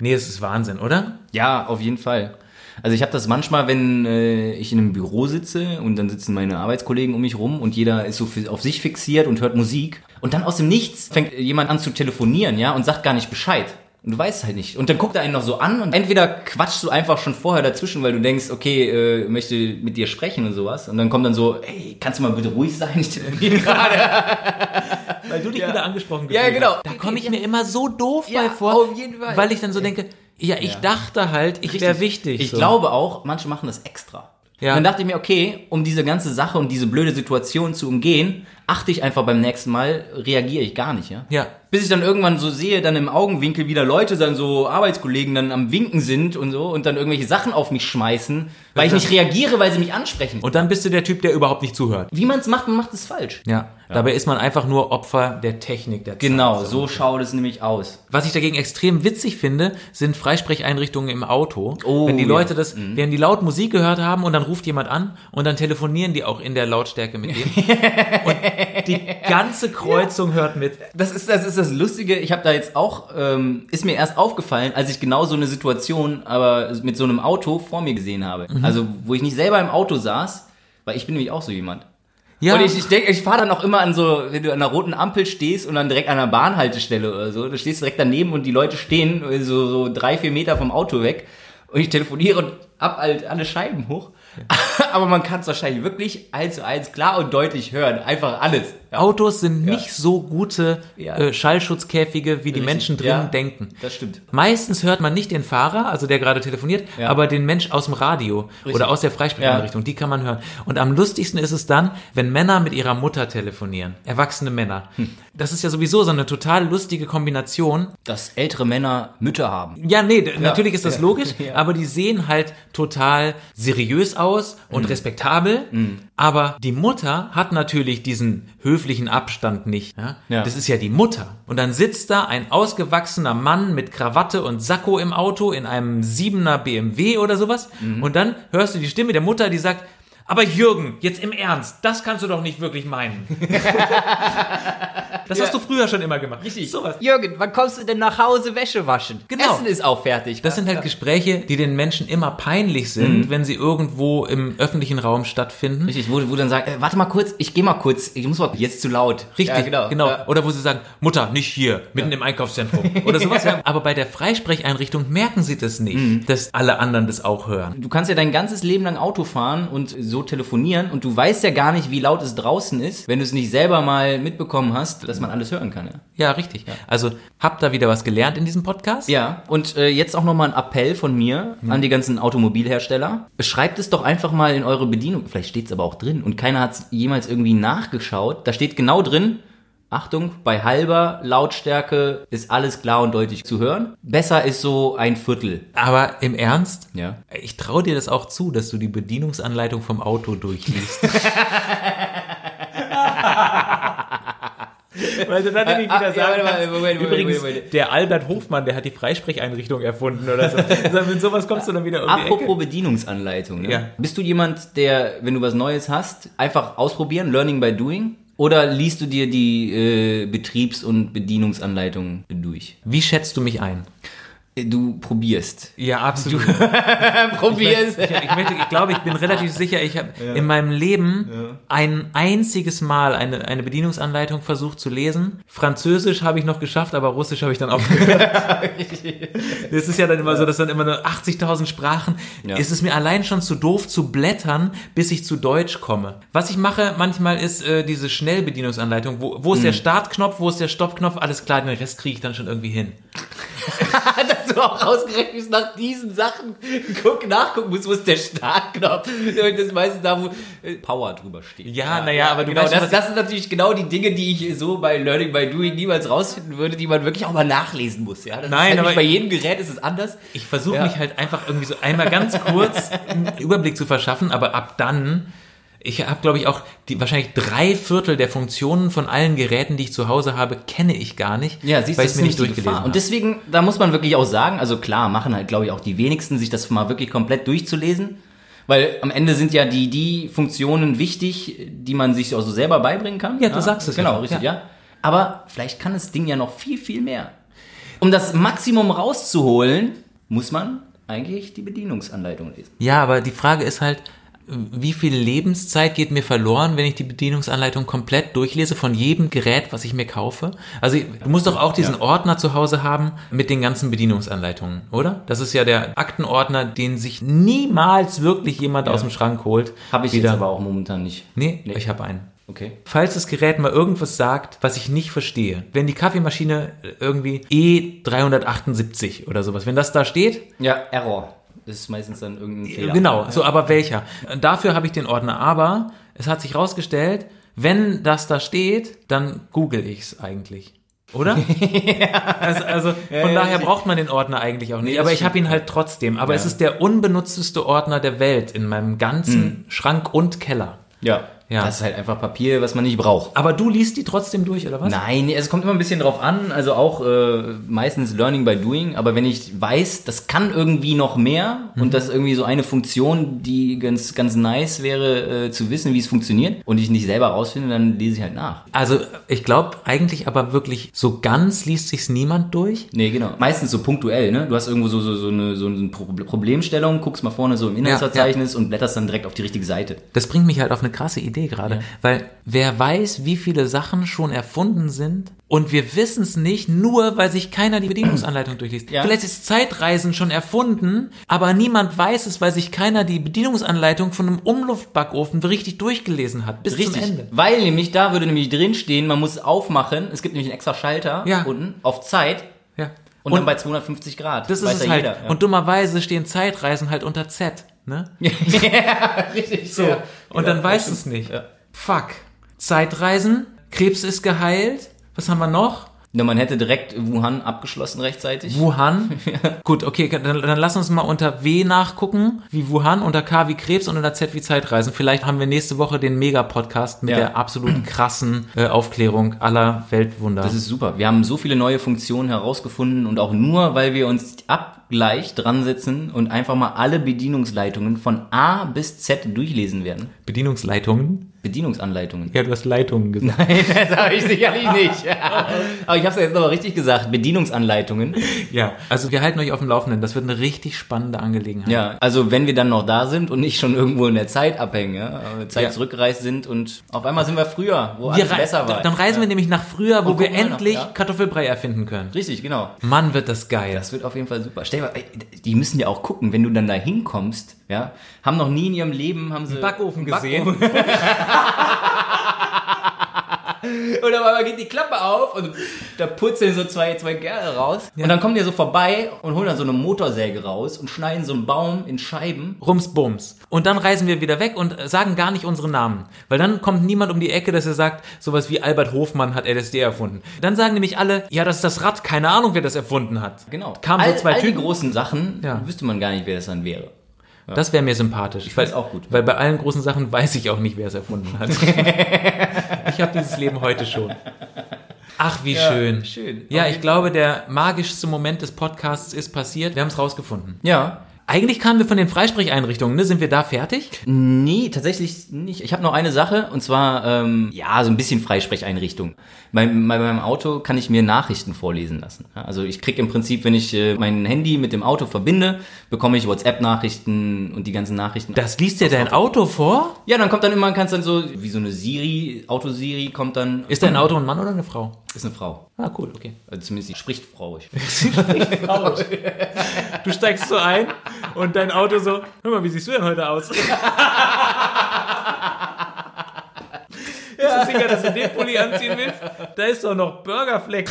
Nee, es ist Wahnsinn, oder? Ja, auf jeden Fall. Also ich habe das manchmal, wenn äh, ich in einem Büro sitze und dann sitzen meine Arbeitskollegen um mich rum und jeder ist so auf sich fixiert und hört Musik und dann aus dem Nichts fängt jemand an zu telefonieren, ja, und sagt gar nicht Bescheid. Und du weißt halt nicht. Und dann guckt er einen noch so an und entweder quatschst du einfach schon vorher dazwischen, weil du denkst, okay, äh, möchte mit dir sprechen und sowas. Und dann kommt dann so, ey, kannst du mal bitte ruhig sein? Ich telefoniere gerade. Weil du dich wieder angesprochen Ja, gefühlt genau. hast. Da komme ich mir immer so doof Ja, bei vor, auf jeden Fall. weil ich dann so denke, Ja, ich Ja. dachte halt, ich wäre wichtig. Ich so. glaube auch, manche machen das extra. Ja. Und dann dachte ich mir, okay, um diese ganze Sache und diese blöde Situation zu umgehen, achte ich einfach beim nächsten Mal, reagiere ich gar nicht, ja. Ja. Bis ich dann irgendwann so sehe, dann im Augenwinkel wieder Leute, dann so Arbeitskollegen dann am Winken sind und so und dann irgendwelche Sachen auf mich schmeißen, weil ich nicht reagiere, weil sie mich ansprechen. Und dann bist du der Typ, der überhaupt nicht zuhört. wie man es macht, man macht es falsch. Ja. Dabei ist man einfach nur Opfer der Technik der Zeit. Genau, so schaut es nämlich aus. Was ich dagegen extrem witzig finde, sind Freisprecheinrichtungen im Auto. Oh, wenn die ja. Leute das, wenn die laut Musik gehört haben und dann ruft jemand an und dann telefonieren die auch in der Lautstärke mit dem. und die ganze Kreuzung hört mit. Das ist das, ist das Lustige. Ich habe da jetzt auch, ähm, ist mir erst aufgefallen, als ich genau so eine Situation aber mit so einem Auto vor mir gesehen habe. Also, wo ich nicht selber im Auto saß, weil ich bin nämlich auch so jemand. Ja, Und ich, ich denke, ich fahre dann auch immer an so, wenn du an einer roten Ampel stehst und dann direkt an einer Bahnhaltestelle oder so, du stehst direkt daneben und die Leute stehen so, so drei, vier Meter vom Auto weg und ich telefoniere und hab halt alle Scheiben hoch. Aber man kann es wahrscheinlich wirklich eins zu eins klar und deutlich hören. Einfach alles. Ja. Autos sind nicht so gute Ja. äh, Schallschutzkäfige, wie die Menschen drin Ja, denken. Das stimmt. Meistens hört man nicht den Fahrer, also der gerade telefoniert, Ja. aber den Mensch aus dem Radio oder aus der Freisprecheinrichtung, die kann man hören. Und am lustigsten ist es dann, wenn Männer mit ihrer Mutter telefonieren, erwachsene Männer. Hm. Das ist ja sowieso so eine total lustige Kombination. Dass ältere Männer Mütter haben. Ja, nee, natürlich ist das Ja. logisch, Ja. aber die sehen halt total seriös aus und respektabel. Aber die Mutter hat natürlich diesen höflichen Abstand nicht. Ja? Ja. Das ist ja die Mutter. Und dann sitzt da ein ausgewachsener Mann mit Krawatte und Sakko im Auto in einem Siebener BMW oder sowas. Und dann hörst du die Stimme der Mutter, die sagt, aber Jürgen, jetzt im Ernst, das kannst du doch nicht wirklich meinen. das hast du früher schon immer gemacht. Richtig. Sowas. Jürgen, wann kommst du denn nach Hause Wäsche waschen? Genau. Essen ist auch fertig. Das sind halt Gespräche, die den Menschen immer peinlich sind, wenn sie irgendwo im öffentlichen Raum stattfinden. Richtig, wo, wo dann sagt, äh, warte mal kurz, ich gehe mal kurz, ich muss mal, jetzt zu laut. Richtig, Ja, genau. Ja. Oder wo sie sagen, Mutter, nicht hier, mitten im Einkaufszentrum. Oder sowas. ja. Aber bei der Freisprecheinrichtung merken sie das nicht, dass alle anderen das auch hören. Du kannst ja dein ganzes Leben lang Auto fahren und so telefonieren und du weißt ja gar nicht, wie laut es draußen ist, wenn du es nicht selber mal mitbekommen hast, dass man alles hören kann. Ja, Ja, richtig. Also habt da wieder was gelernt in diesem Podcast? ja und äh, jetzt auch nochmal ein Appell von mir an die ganzen Automobilhersteller. Schreibt es doch einfach mal in eure Bedienung, vielleicht steht es aber auch drin und keiner hat es jemals irgendwie nachgeschaut. Da steht genau drin, Achtung, bei halber Lautstärke ist alles klar und deutlich zu hören. Besser ist so ein Viertel. Aber im Ernst? Ja. Ich traue dir das auch zu, dass du die Bedienungsanleitung vom Auto durchliest. Weil du dann nämlich Ah, ah, Moment, Moment, übrigens, der Albert Hofmann, der hat die Freisprecheinrichtung erfunden oder so. Also Mit sowas kommst du dann wieder um Apropos. Bedienungsanleitung. Ne? Ja. Bist du jemand, der, wenn du was Neues hast, einfach ausprobieren, Learning by Doing? Oder liest du dir die äh, Betriebs- und Bedienungsanleitungen durch? Wie schätzt du mich ein? Äh, Du probierst. Ja, absolut. Probierst. Ich, ich, möchte, ich glaube, ich bin relativ sicher, ich habe in meinem Leben ein einziges Mal eine, eine Bedienungsanleitung versucht zu lesen. Französisch habe ich noch geschafft, aber Russisch habe ich dann aufgehört. das ist ja dann immer so, dass dann immer nur 80.000 Sprachen. Ja. Es ist mir allein schon zu doof zu blättern, bis ich zu Deutsch komme. Was ich mache manchmal ist äh, diese Schnellbedienungsanleitung. Wo, wo ist der Startknopf, wo ist der Stoppknopf? Alles klar, den Rest kriege ich dann schon irgendwie hin. Dass du auch ausgerechnet nach diesen Sachen guck, nachgucken musst, wo ist der Startknopf? Und das ist meistens da, wo äh, Power drüber steht. Ja, na ja, aber du genau, weißt das, das sind natürlich genau die Dinge, die ich so bei Learning by Doing niemals rausfinden würde, die man wirklich auch mal nachlesen muss. Ja? Das Nein, halt aber bei jedem Gerät ist es anders. Ich versuche Ja. mich halt einfach irgendwie so einmal ganz kurz einen Überblick zu verschaffen, aber ab dann, ich habe glaube ich auch die wahrscheinlich drei Viertel der Funktionen von allen Geräten, die ich zu Hause habe, kenne ich gar nicht, Ja, siehst du, weil ich mir ist nicht durchgelesen habe. Und deswegen, da muss man wirklich auch sagen, also klar, machen halt, glaube ich, auch die wenigsten, sich das mal wirklich komplett durchzulesen. Weil am Ende sind ja die, die Funktionen wichtig, die man sich auch so selber beibringen kann. Ja, du sagst es Genau, ja. richtig, Ja. ja. Aber vielleicht kann das Ding ja noch viel, viel mehr. Um das Maximum rauszuholen, muss man eigentlich die Bedienungsanleitung lesen. ja, aber die Frage ist halt, wie viel Lebenszeit geht mir verloren, wenn ich die Bedienungsanleitung komplett durchlese von jedem Gerät, was ich mir kaufe? Also du musst doch auch diesen Ordner zu Hause haben mit den ganzen Bedienungsanleitungen, oder? Das ist ja der Aktenordner, den sich niemals wirklich jemand aus dem Schrank holt. Habe ich Wieder. jetzt aber auch momentan nicht. Nee, ich habe einen. Okay. Falls das Gerät mal irgendwas sagt, was ich nicht verstehe. Wenn die Kaffeemaschine irgendwie E378 oder sowas, wenn das da steht, Ja, Error. Das ist meistens dann irgendein Fehler. Genau, so, aber welcher? Dafür habe ich den Ordner. Aber es hat sich rausgestellt, wenn das da steht, dann google ich es eigentlich. Oder? Also, also von ja, daher ich- braucht man den Ordner eigentlich auch nicht. Nee, aber ich habe ihn halt trotzdem. Aber Ja. es ist der unbenutzteste Ordner der Welt in meinem ganzen Schrank und Keller. Ja. Ja. Das ist halt einfach Papier, was man nicht braucht. Aber du liest die trotzdem durch, oder was? Nein, es kommt immer ein bisschen drauf an. Also auch äh, meistens Learning by Doing. Aber wenn ich weiß, das kann irgendwie noch mehr Mhm. und das ist irgendwie so eine Funktion, die ganz, ganz nice wäre äh, zu wissen, wie es funktioniert und ich nicht selber rausfinde, dann lese ich halt nach. Also ich glaube eigentlich aber wirklich, so ganz liest sich's niemand durch. Nee, genau. Meistens so punktuell, ne? Du hast irgendwo so, so, so, eine, so eine Pro- Problemstellung, guckst mal vorne so im Inhaltsverzeichnis und blätterst dann direkt auf die richtige Seite. Das bringt mich halt auf eine krasse Idee gerade, weil wer weiß, wie viele Sachen schon erfunden sind und wir wissen es nicht, nur weil sich keiner die Bedienungsanleitung durchliest. Ja. Vielleicht ist Zeitreisen schon erfunden, aber niemand weiß es, weil sich keiner die Bedienungsanleitung von einem Umluftbackofen richtig durchgelesen hat, bis Richtig. zum Ende. Weil nämlich da würde nämlich drinstehen, man muss aufmachen. Es gibt nämlich einen extra Schalter Ja. unten auf Zeit Ja. und, dann bei 250 Grad. das ist es ja halt. jeder, ja. Und dummerweise stehen Zeitreisen halt unter Z, ne? ja, richtig. So. Und dann weißt du es nicht. Ja. Fuck. Zeitreisen, Krebs ist geheilt. Was haben wir noch? Ja, man hätte direkt Wuhan abgeschlossen rechtzeitig. Wuhan. Gut, okay, dann, dann lass uns mal unter W nachgucken, wie Wuhan, unter K wie Krebs und unter Z wie Zeitreisen. Vielleicht haben wir nächste Woche den Mega-Podcast mit Ja. der absolut krassen äh, Aufklärung aller Weltwunder. Das ist super. Wir haben so viele neue Funktionen herausgefunden und auch nur, weil wir uns abgleich dran sitzen und einfach mal alle Bedienungsleitungen von A bis Z durchlesen werden. Bedienungsleitungen. Bedienungsanleitungen. Ja, du hast Leitungen gesagt. Nein, das habe ich sicherlich nicht. Aber ich habe es jetzt aber richtig gesagt. Bedienungsanleitungen. Ja, also wir halten euch auf dem Laufenden. Das wird eine richtig spannende Angelegenheit. Ja, also wenn wir dann noch da sind und nicht schon irgendwo in der Zeit abhängen, ja, äh, Zeit Ja. zurückgereist sind und auf einmal sind wir früher, wo Wir alles besser war. Dann reisen wir nämlich nach früher, wo wir noch, endlich ja. Kartoffelbrei erfinden können. Richtig, genau. Mann, wird das geil. Das wird auf jeden Fall super. Stell ey, die müssen ja auch gucken, wenn du dann da hinkommst, ja, haben noch nie in ihrem Leben, haben sie Backofen gesehen. Backofen. Und auf einmal geht die Klappe auf und da purzeln so zwei, zwei Kerle raus. Und dann kommen die so vorbei und holen dann so eine Motorsäge raus und schneiden so einen Baum in Scheiben. Rums Bums. Und dann reisen wir wieder weg und sagen gar nicht unsere Namen. Weil dann kommt niemand um die Ecke, dass er sagt, sowas wie Albert Hofmann hat LSD erfunden. Dann sagen nämlich alle, ja, das ist das Rad, keine Ahnung, wer das erfunden hat. Genau. Kamen all, so zwei all die Typen. großen Sachen Ja. wüsste man gar nicht, wer das dann wäre. Das wäre mir sympathisch. Ich find's auch gut. Weil bei allen großen Sachen weiß ich auch nicht, wer es erfunden hat. ich habe dieses Leben heute schon. Ach, wie schön. schön. Ja, ich glaube, der magischste Moment des Podcasts ist passiert. Wir haben es rausgefunden. Ja. Eigentlich kamen wir von den Freisprecheinrichtungen, ne? Sind wir da fertig? Nee, tatsächlich nicht. Ich habe noch eine Sache und zwar, ähm, ja, so ein bisschen Freisprecheinrichtung. Bei, bei meinem Auto kann ich mir Nachrichten vorlesen lassen. Also ich krieg im Prinzip, wenn ich äh, mein Handy mit dem Auto verbinde, bekomme ich WhatsApp-Nachrichten und die ganzen Nachrichten. Das liest dir dein Auto vor? ja, dann kommt dann immer, kannst dann so, wie so eine Siri, Auto-Siri kommt dann. Ist dein Auto ein Mann oder eine Frau? Ist eine Frau. Ah, cool, okay. Also zumindest sie spricht frauisch. Du steigst so ein und dein Auto so, hör mal, wie siehst du denn heute aus? Bist du sicher, dass du den Pulli anziehen willst? Da ist doch noch Burgerfleck.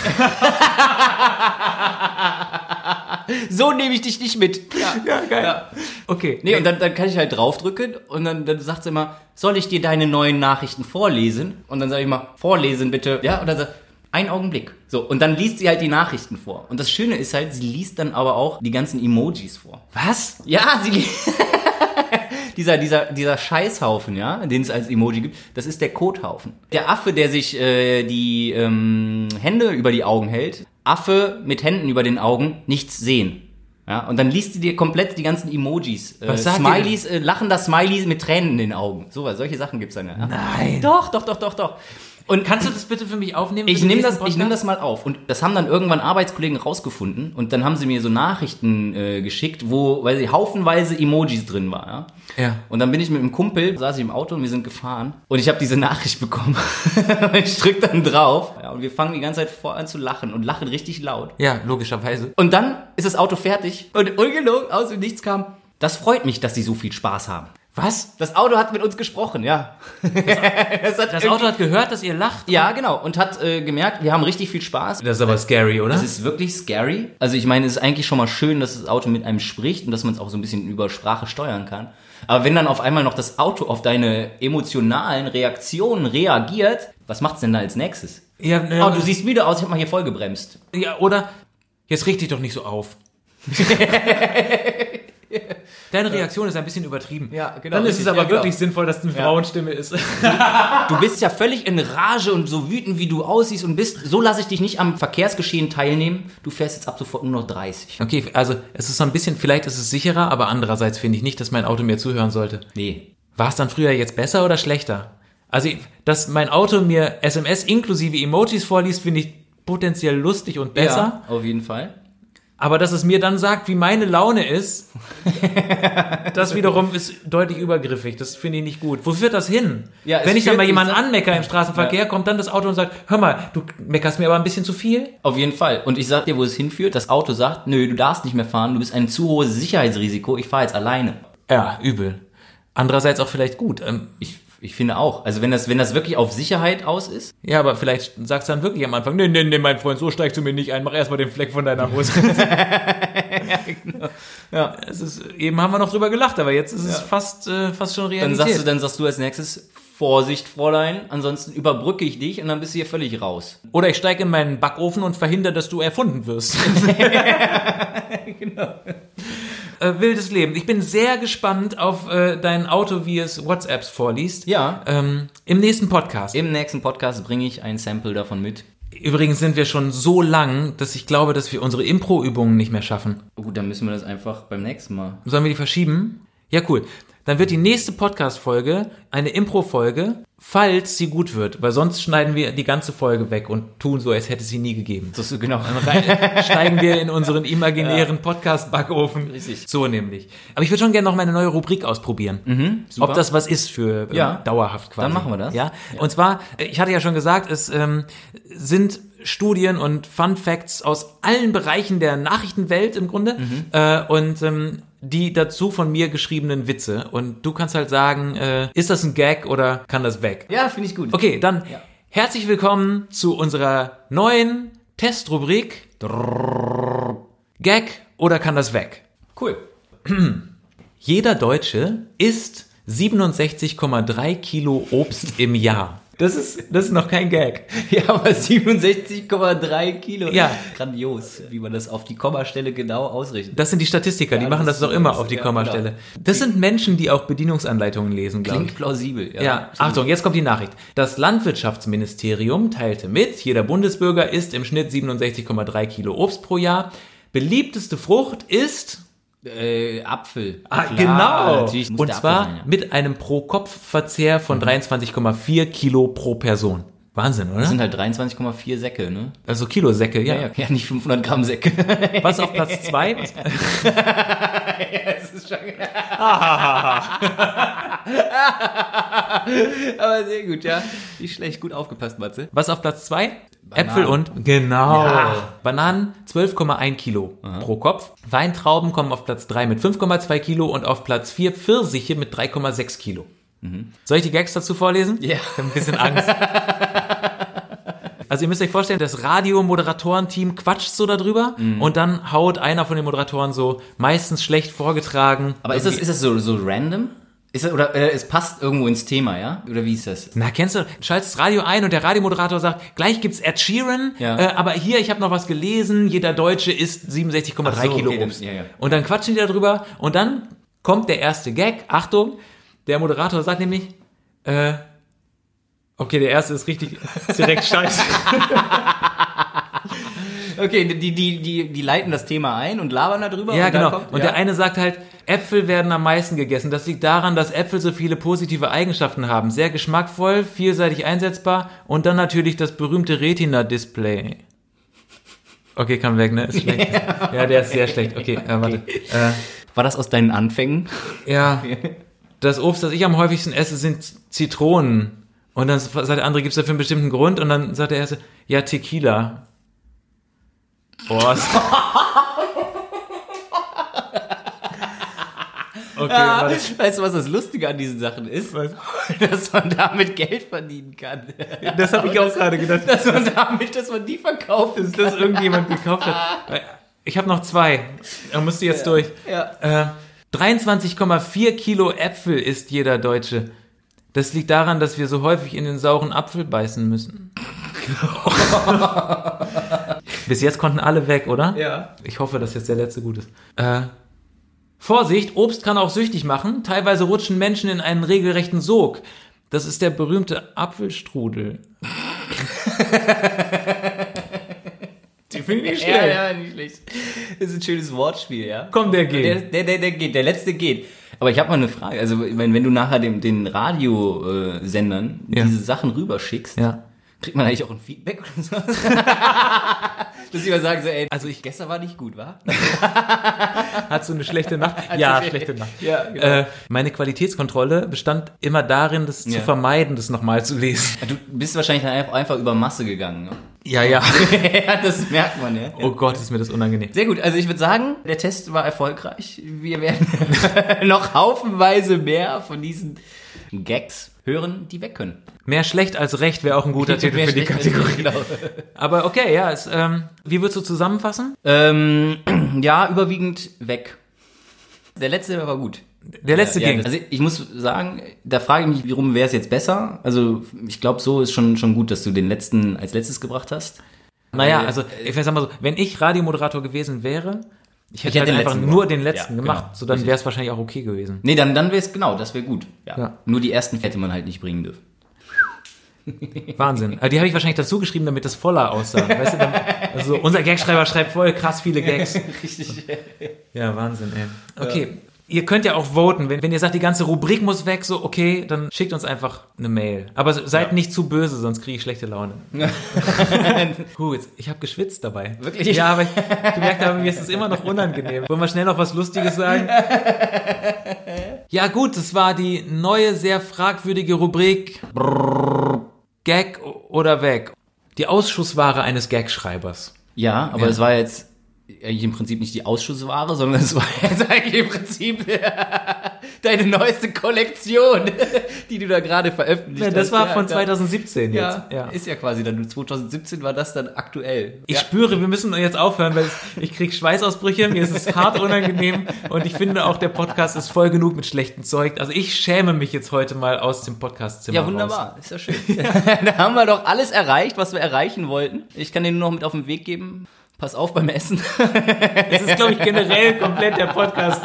So nehme ich dich nicht mit. Ja. Ja, geil. Okay. Nee, und dann, dann kann ich halt draufdrücken und dann, dann sagt sie immer, soll ich dir deine neuen Nachrichten vorlesen? Und dann sage ich mal, vorlesen bitte. Ja, und dann sagt ein Augenblick. So, und dann liest sie halt die Nachrichten vor. Und das Schöne ist halt, sie liest dann aber auch die ganzen Emojis vor. Was? Ja, sie liest. dieser, dieser, dieser Scheißhaufen, ja, den es als Emoji gibt, das ist der Kothaufen. Der Affe, der sich äh, die ähm, Hände über die Augen hält, Affe mit Händen über den Augen, nichts sehen. Ja, und dann liest sie dir komplett die ganzen Emojis. Äh, Was die Smileys, äh, lachender Smiley mit Tränen in den Augen. So, was, solche Sachen gibt's dann. Ja. Nein. Doch, doch, doch, doch, doch. Und Kannst du das bitte für mich aufnehmen? für ich nehme das, ich nehm das mal auf. Und das haben dann irgendwann Arbeitskollegen rausgefunden. Und dann haben sie mir so Nachrichten äh, geschickt, wo, weil sie haufenweise Emojis drin war. Ja? Ja. Und dann bin ich mit einem Kumpel, saß ich im Auto und wir sind gefahren. Und ich habe diese Nachricht bekommen. und ich drück dann drauf. Ja, und wir fangen die ganze Zeit vor an zu lachen und lachen richtig laut. Ja, logischerweise. Und dann ist das Auto fertig. Und ungelogen, aus dem Nichts kam, das freut mich, dass sie so viel Spaß haben. Was? Das Auto hat mit uns gesprochen, ja. das, hat das Auto hat gehört, dass ihr lacht? Ja, genau. Und hat äh, gemerkt, wir haben richtig viel Spaß. Das ist aber scary, oder? Das ist wirklich scary. Also ich meine, es ist eigentlich schon mal schön, dass das Auto mit einem spricht und dass man es auch so ein bisschen über Sprache steuern kann. Aber wenn dann auf einmal noch das Auto auf deine emotionalen Reaktionen reagiert, was macht's denn da als nächstes? Ja, ne, oh, du siehst müde aus, ich hab mal hier voll gebremst. Ja, oder jetzt richte dich doch nicht so auf. Deine Reaktion ist ein bisschen übertrieben. Ja, genau. Dann ist es aber ja, genau. wirklich sinnvoll, dass es eine Frauenstimme ist. Du bist ja völlig in Rage und so wütend, wie du aussiehst und bist. So lasse ich dich nicht am Verkehrsgeschehen teilnehmen. Du fährst jetzt ab sofort nur noch 30. Okay, also es ist so ein bisschen, vielleicht ist es sicherer, aber andererseits finde ich nicht, dass mein Auto mir zuhören sollte. Nee. War es dann früher jetzt besser oder schlechter? Also, dass mein Auto mir SMS inklusive Emojis vorliest, finde ich potenziell lustig und besser. Ja, auf jeden Fall. Aber dass es mir dann sagt, wie meine Laune ist, das wiederum ist deutlich übergriffig. Das finde ich nicht gut. Wo führt das hin? Ja, Wenn ich dann mal jemanden anmecker im Straßenverkehr, ja. kommt dann das Auto und sagt, hör mal, du meckerst mir aber ein bisschen zu viel. Auf jeden Fall. Und ich sag dir, wo es hinführt. Das Auto sagt, nö, du darfst nicht mehr fahren, du bist ein zu hohes Sicherheitsrisiko, ich fahre jetzt alleine. Ja, übel. Andererseits auch vielleicht gut. Ähm, ich ich finde auch. Also wenn das, wenn das wirklich auf Sicherheit aus ist. Ja, aber vielleicht sagst du dann wirklich am Anfang, nee, nee, nee, mein Freund, so steigst du mir nicht ein, mach erstmal den Fleck von deiner Hose. ja, genau. Ja, es ist, eben haben wir noch drüber gelacht, aber jetzt ist es fast, äh, fast schon Realität. Dann sagst du, dann sagst du als nächstes, Vorsicht, Fräulein, ansonsten überbrücke ich dich und dann bist du hier völlig raus. Oder ich steige in meinen Backofen und verhindere, dass du erfunden wirst. äh, wildes Leben. Ich bin sehr gespannt auf äh, dein Auto, wie es WhatsApps vorliest. Ja. Ähm, Im nächsten Podcast. Im nächsten Podcast bringe ich ein Sample davon mit. Übrigens sind wir schon so lang, dass ich glaube, dass wir unsere Impro-Übungen nicht mehr schaffen. Gut, dann müssen wir das einfach beim nächsten Mal. Sollen wir die verschieben? Ja, cool. Dann wird die nächste Podcast-Folge eine Impro-Folge, falls sie gut wird, weil sonst schneiden wir die ganze Folge weg und tun so, als hätte es sie nie gegeben. So, genau. Dann rein, steigen wir in unseren imaginären ja. Podcast-Backofen. Richtig. So nämlich. Aber ich würde schon gerne noch meine neue Rubrik ausprobieren. Mhm, Ob das was ist für äh, ja. dauerhaft quasi. Dann machen wir das. Ja? ja. Und zwar, ich hatte ja schon gesagt, es ähm, sind Studien und Fun Facts aus allen Bereichen der Nachrichtenwelt im Grunde. Mhm. Äh, und ähm, die dazu von mir geschriebenen Witze. Und du kannst halt sagen, äh, ist das ein Gag oder kann das weg? Ja, finde ich gut. Okay, dann ja. herzlich willkommen zu unserer neuen Testrubrik. Gag oder kann das weg? Cool. Jeder Deutsche isst 67,3 Kilo Obst im Jahr. Das ist, das ist noch kein Gag. Ja, aber 67,3 Kilo. Ja. Grandios, wie man das auf die Kommastelle genau ausrichtet. Das sind die Statistiker, die machen das, das doch immer auf die ja, Kommastelle. Genau. Das sind Menschen, die auch Bedienungsanleitungen lesen, glaube ich. Klingt plausibel, ja. Ja, Achtung, jetzt kommt die Nachricht. Das Landwirtschaftsministerium teilte mit, jeder Bundesbürger isst im Schnitt 67,3 Kilo Obst pro Jahr. Beliebteste Frucht ist äh, Apfel. Ah, Klar, genau. Und zwar sein, ja. mit einem Pro-Kopf-Verzehr von mhm. 23,4 Kilo pro Person. Wahnsinn, oder? Das sind halt 23,4 Säcke, ne? Also Kilo Säcke, ja. Ja, ja. ja nicht 500 Gramm Säcke. Was auf Platz 2? ja, es ist schon... Aber sehr gut, ja. Nicht schlecht, gut aufgepasst, Matze. Was auf Platz 2? Äpfel und genau. Ja. Bananen 12,1 Kilo Aha. pro Kopf. Weintrauben kommen auf Platz 3 mit 5,2 Kilo und auf Platz 4 Pfirsiche mit 3,6 Kilo. Mhm. Soll ich die Gags dazu vorlesen? Ja. Ich habe ein bisschen Angst. Also ihr müsst euch vorstellen, das Radio-Moderatoren-Team quatscht so darüber mhm. und dann haut einer von den Moderatoren so meistens schlecht vorgetragen. Aber ist das, ist das so, so random? Ist das, oder äh, es passt irgendwo ins Thema, ja? Oder wie ist das? Na, kennst du, schaltest das Radio ein und der Radiomoderator sagt, gleich gibt's Ed Sheeran, ja. äh, aber hier, ich habe noch was gelesen, jeder Deutsche isst 67,3 so, Kilo okay, Obst. Ja, ja. Und dann quatschen die darüber und dann kommt der erste Gag, Achtung, der Moderator sagt nämlich, äh, okay, der erste ist richtig, ist direkt scheiße. okay, die, die, die, die leiten das Thema ein und labern darüber. Ja, und genau. Kommt, und ja. der eine sagt halt, Äpfel werden am meisten gegessen. Das liegt daran, dass Äpfel so viele positive Eigenschaften haben. Sehr geschmackvoll, vielseitig einsetzbar und dann natürlich das berühmte Retina-Display. Okay, kam weg, ne? Ist schlecht. ja, der ist sehr schlecht. Okay, äh, warte. Äh, War das aus deinen Anfängen? Ja. Das Obst, das ich am häufigsten esse, sind Zitronen. Und dann sagt der andere, gibt es dafür einen bestimmten Grund? Und dann sagt der erste, ja, Tequila. Boah. Okay, warte. weißt du, was das Lustige an diesen Sachen ist? Was? Dass man damit Geld verdienen kann. Das habe ich auch gerade gedacht. Dass man damit, dass man die verkauft. dass das irgendjemand gekauft hat. Ich habe noch zwei. Da musst du jetzt durch. Ja. Äh, 23,4 Kilo Äpfel isst jeder Deutsche. Das liegt daran, dass wir so häufig in den sauren Apfel beißen müssen. Bis jetzt konnten alle weg, oder? Ja. Ich hoffe, dass jetzt der letzte gut ist. Äh, Vorsicht, Obst kann auch süchtig machen. Teilweise rutschen Menschen in einen regelrechten Sog. Das ist der berühmte Apfelstrudel. Finde ich nicht Ja, ja, nicht schlecht. Das ist ein schönes Wortspiel, ja. Komm, der geht. Der, der, der, der geht, der letzte geht. Aber ich habe mal eine Frage. Also, wenn, wenn du nachher dem, den Radiosendern Ja. diese Sachen rüberschickst, Ja. kriegt man eigentlich auch ein Feedback oder so? Dass mal sagen so, ey, also ich gestern war nicht gut, wa? Hast du eine schlechte Nacht? ja, schlechte Nacht. Ja, genau. Äh, meine Qualitätskontrolle bestand immer darin, das Ja. zu vermeiden, das nochmal zu lesen. Du bist wahrscheinlich dann einfach, über Masse gegangen. Ne? Ja, ja. ja, das merkt man, ja. Oh Gott, ist mir das unangenehm. Sehr gut, also ich würde sagen, der Test war erfolgreich. Wir werden noch haufenweise mehr von diesen Gags hören, die weg können. Mehr schlecht als recht wäre auch ein guter Titel für die Kategorie. genau. Aber okay, ja, es, ähm, wie würdest du zusammenfassen? Ähm, ja, überwiegend weg. Der letzte war gut. Der letzte Ja, ging. Also ich muss sagen, da frage ich mich, warum wäre es jetzt besser? Also ich glaube, so ist schon, schon gut, dass du den letzten als letztes gebracht hast. naja, also ich sag mal so, wenn ich Radiomoderator gewesen wäre, ich hätte, hätte halt einfach nur den letzten Ja, gemacht, genau. so dann wäre es wahrscheinlich auch okay gewesen. Nee, dann, dann wäre es genau, das wäre gut. Ja. Ja. Nur die ersten hätte man halt nicht bringen dürfen. Wahnsinn. Aber die habe ich wahrscheinlich dazu geschrieben, damit das voller aussah. Weißt du, dann, also unser Gagschreiber schreibt voll krass viele Gags. Richtig. Ja, Wahnsinn, ey. Okay. Ihr könnt ja auch voten. Wenn, wenn ihr sagt, die ganze Rubrik muss weg, so okay, dann schickt uns einfach eine Mail. Aber seid Ja. nicht zu böse, sonst kriege ich schlechte Laune. Puh, jetzt, ich habe geschwitzt dabei. Wirklich? Ja, aber ich gemerkt habe, mir ist es immer noch unangenehm. Wollen wir schnell noch was Lustiges sagen? Ja gut, das war die neue, sehr fragwürdige Rubrik Gag oder weg. Die Ausschussware eines Gagschreibers. Ja, aber Ja. es war jetzt eigentlich im Prinzip nicht die Ausschussware, sondern es war jetzt eigentlich im Prinzip deine neueste Kollektion, die du da gerade veröffentlicht Ja, das hast. war Ja, von da- 2017 jetzt. Ja, Ja. ist ja quasi dann 2017 war das dann aktuell. Ich ja. spüre, wir müssen jetzt aufhören, weil ich krieg Schweißausbrüche, mir ist es hart unangenehm und ich finde auch, der Podcast ist voll genug mit schlechtem Zeug. Also ich schäme mich jetzt heute mal aus dem Podcastzimmer Ja, raus. wunderbar, ist ja schön. da haben wir doch alles erreicht, was wir erreichen wollten. Ich kann dir nur noch mit auf den Weg geben. Pass auf beim Essen. Das ist, glaube ich, generell komplett der Podcast,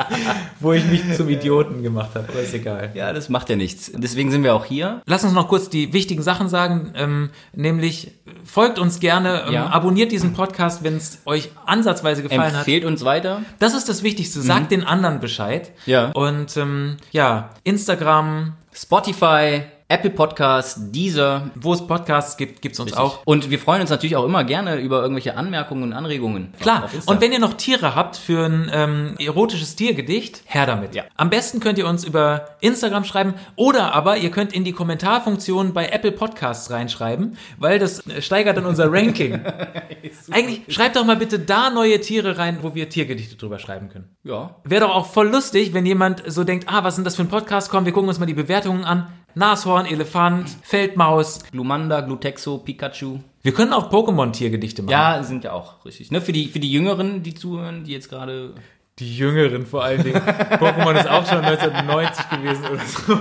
wo ich mich zum Idioten gemacht habe. Aber ist egal. Ja, das macht ja nichts. Deswegen sind wir auch hier. Lass uns noch kurz die wichtigen Sachen sagen, ähm, nämlich folgt uns gerne, ähm, Ja. abonniert diesen Podcast, wenn es euch ansatzweise gefallen hat. Empfehlt uns weiter. Das ist das Wichtigste. Sagt den anderen Bescheid. Ja. Und ähm, ja, Instagram, Spotify, Apple Podcasts, Deezer. wo es Podcasts gibt, gibt's uns auch. Und wir freuen uns natürlich auch immer gerne über irgendwelche Anmerkungen und Anregungen. Klar. Und wenn ihr noch Tiere habt für ein ähm, erotisches Tiergedicht, her damit. Ja. Am besten könnt ihr uns über Instagram schreiben oder aber ihr könnt in die Kommentarfunktion bei Apple Podcasts reinschreiben, weil das äh, steigert dann unser Ranking. Eigentlich schreibt doch mal bitte da neue Tiere rein, wo wir Tiergedichte drüber schreiben können. ja. Wäre doch auch voll lustig, wenn jemand so denkt, ah, was sind das für ein Podcast? Komm, wir gucken uns mal die Bewertungen an. Nashorn, Elefant, Feldmaus. Glumanda, Glutexo, Pikachu. Wir können auch Pokémon-Tiergedichte machen. Ja, sind ja auch richtig. Ne? Für, die, für die Jüngeren, die zuhören, die jetzt gerade. Die Jüngeren vor allen Dingen. Pokémon ist auch schon 1990 gewesen oder so.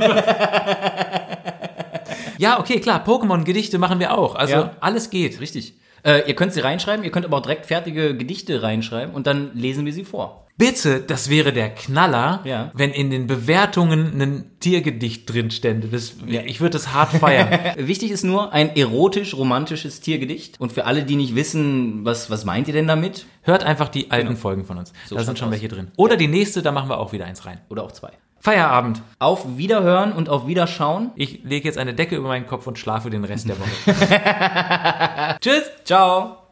ja, okay, klar, Pokémon-Gedichte machen wir auch. Also Ja. alles geht. Richtig. Äh, ihr könnt sie reinschreiben, ihr könnt aber auch direkt fertige Gedichte reinschreiben und dann lesen wir sie vor. Bitte, das wäre der Knaller, Ja. wenn in den Bewertungen ein Tiergedicht drin stände. Das, Ich würde das hart feiern. Wichtig ist nur ein erotisch-romantisches Tiergedicht. Und für alle, die nicht wissen, was, was meint ihr denn damit? Hört einfach die alten Folgen von uns. da sind schon aus. welche drin. Oder die nächste, da machen wir auch wieder eins rein. Oder auch zwei. Feierabend. Auf Wiederhören und auf Wiederschauen. Ich lege jetzt eine Decke über meinen Kopf und schlafe den Rest der Woche. Tschüss. Ciao.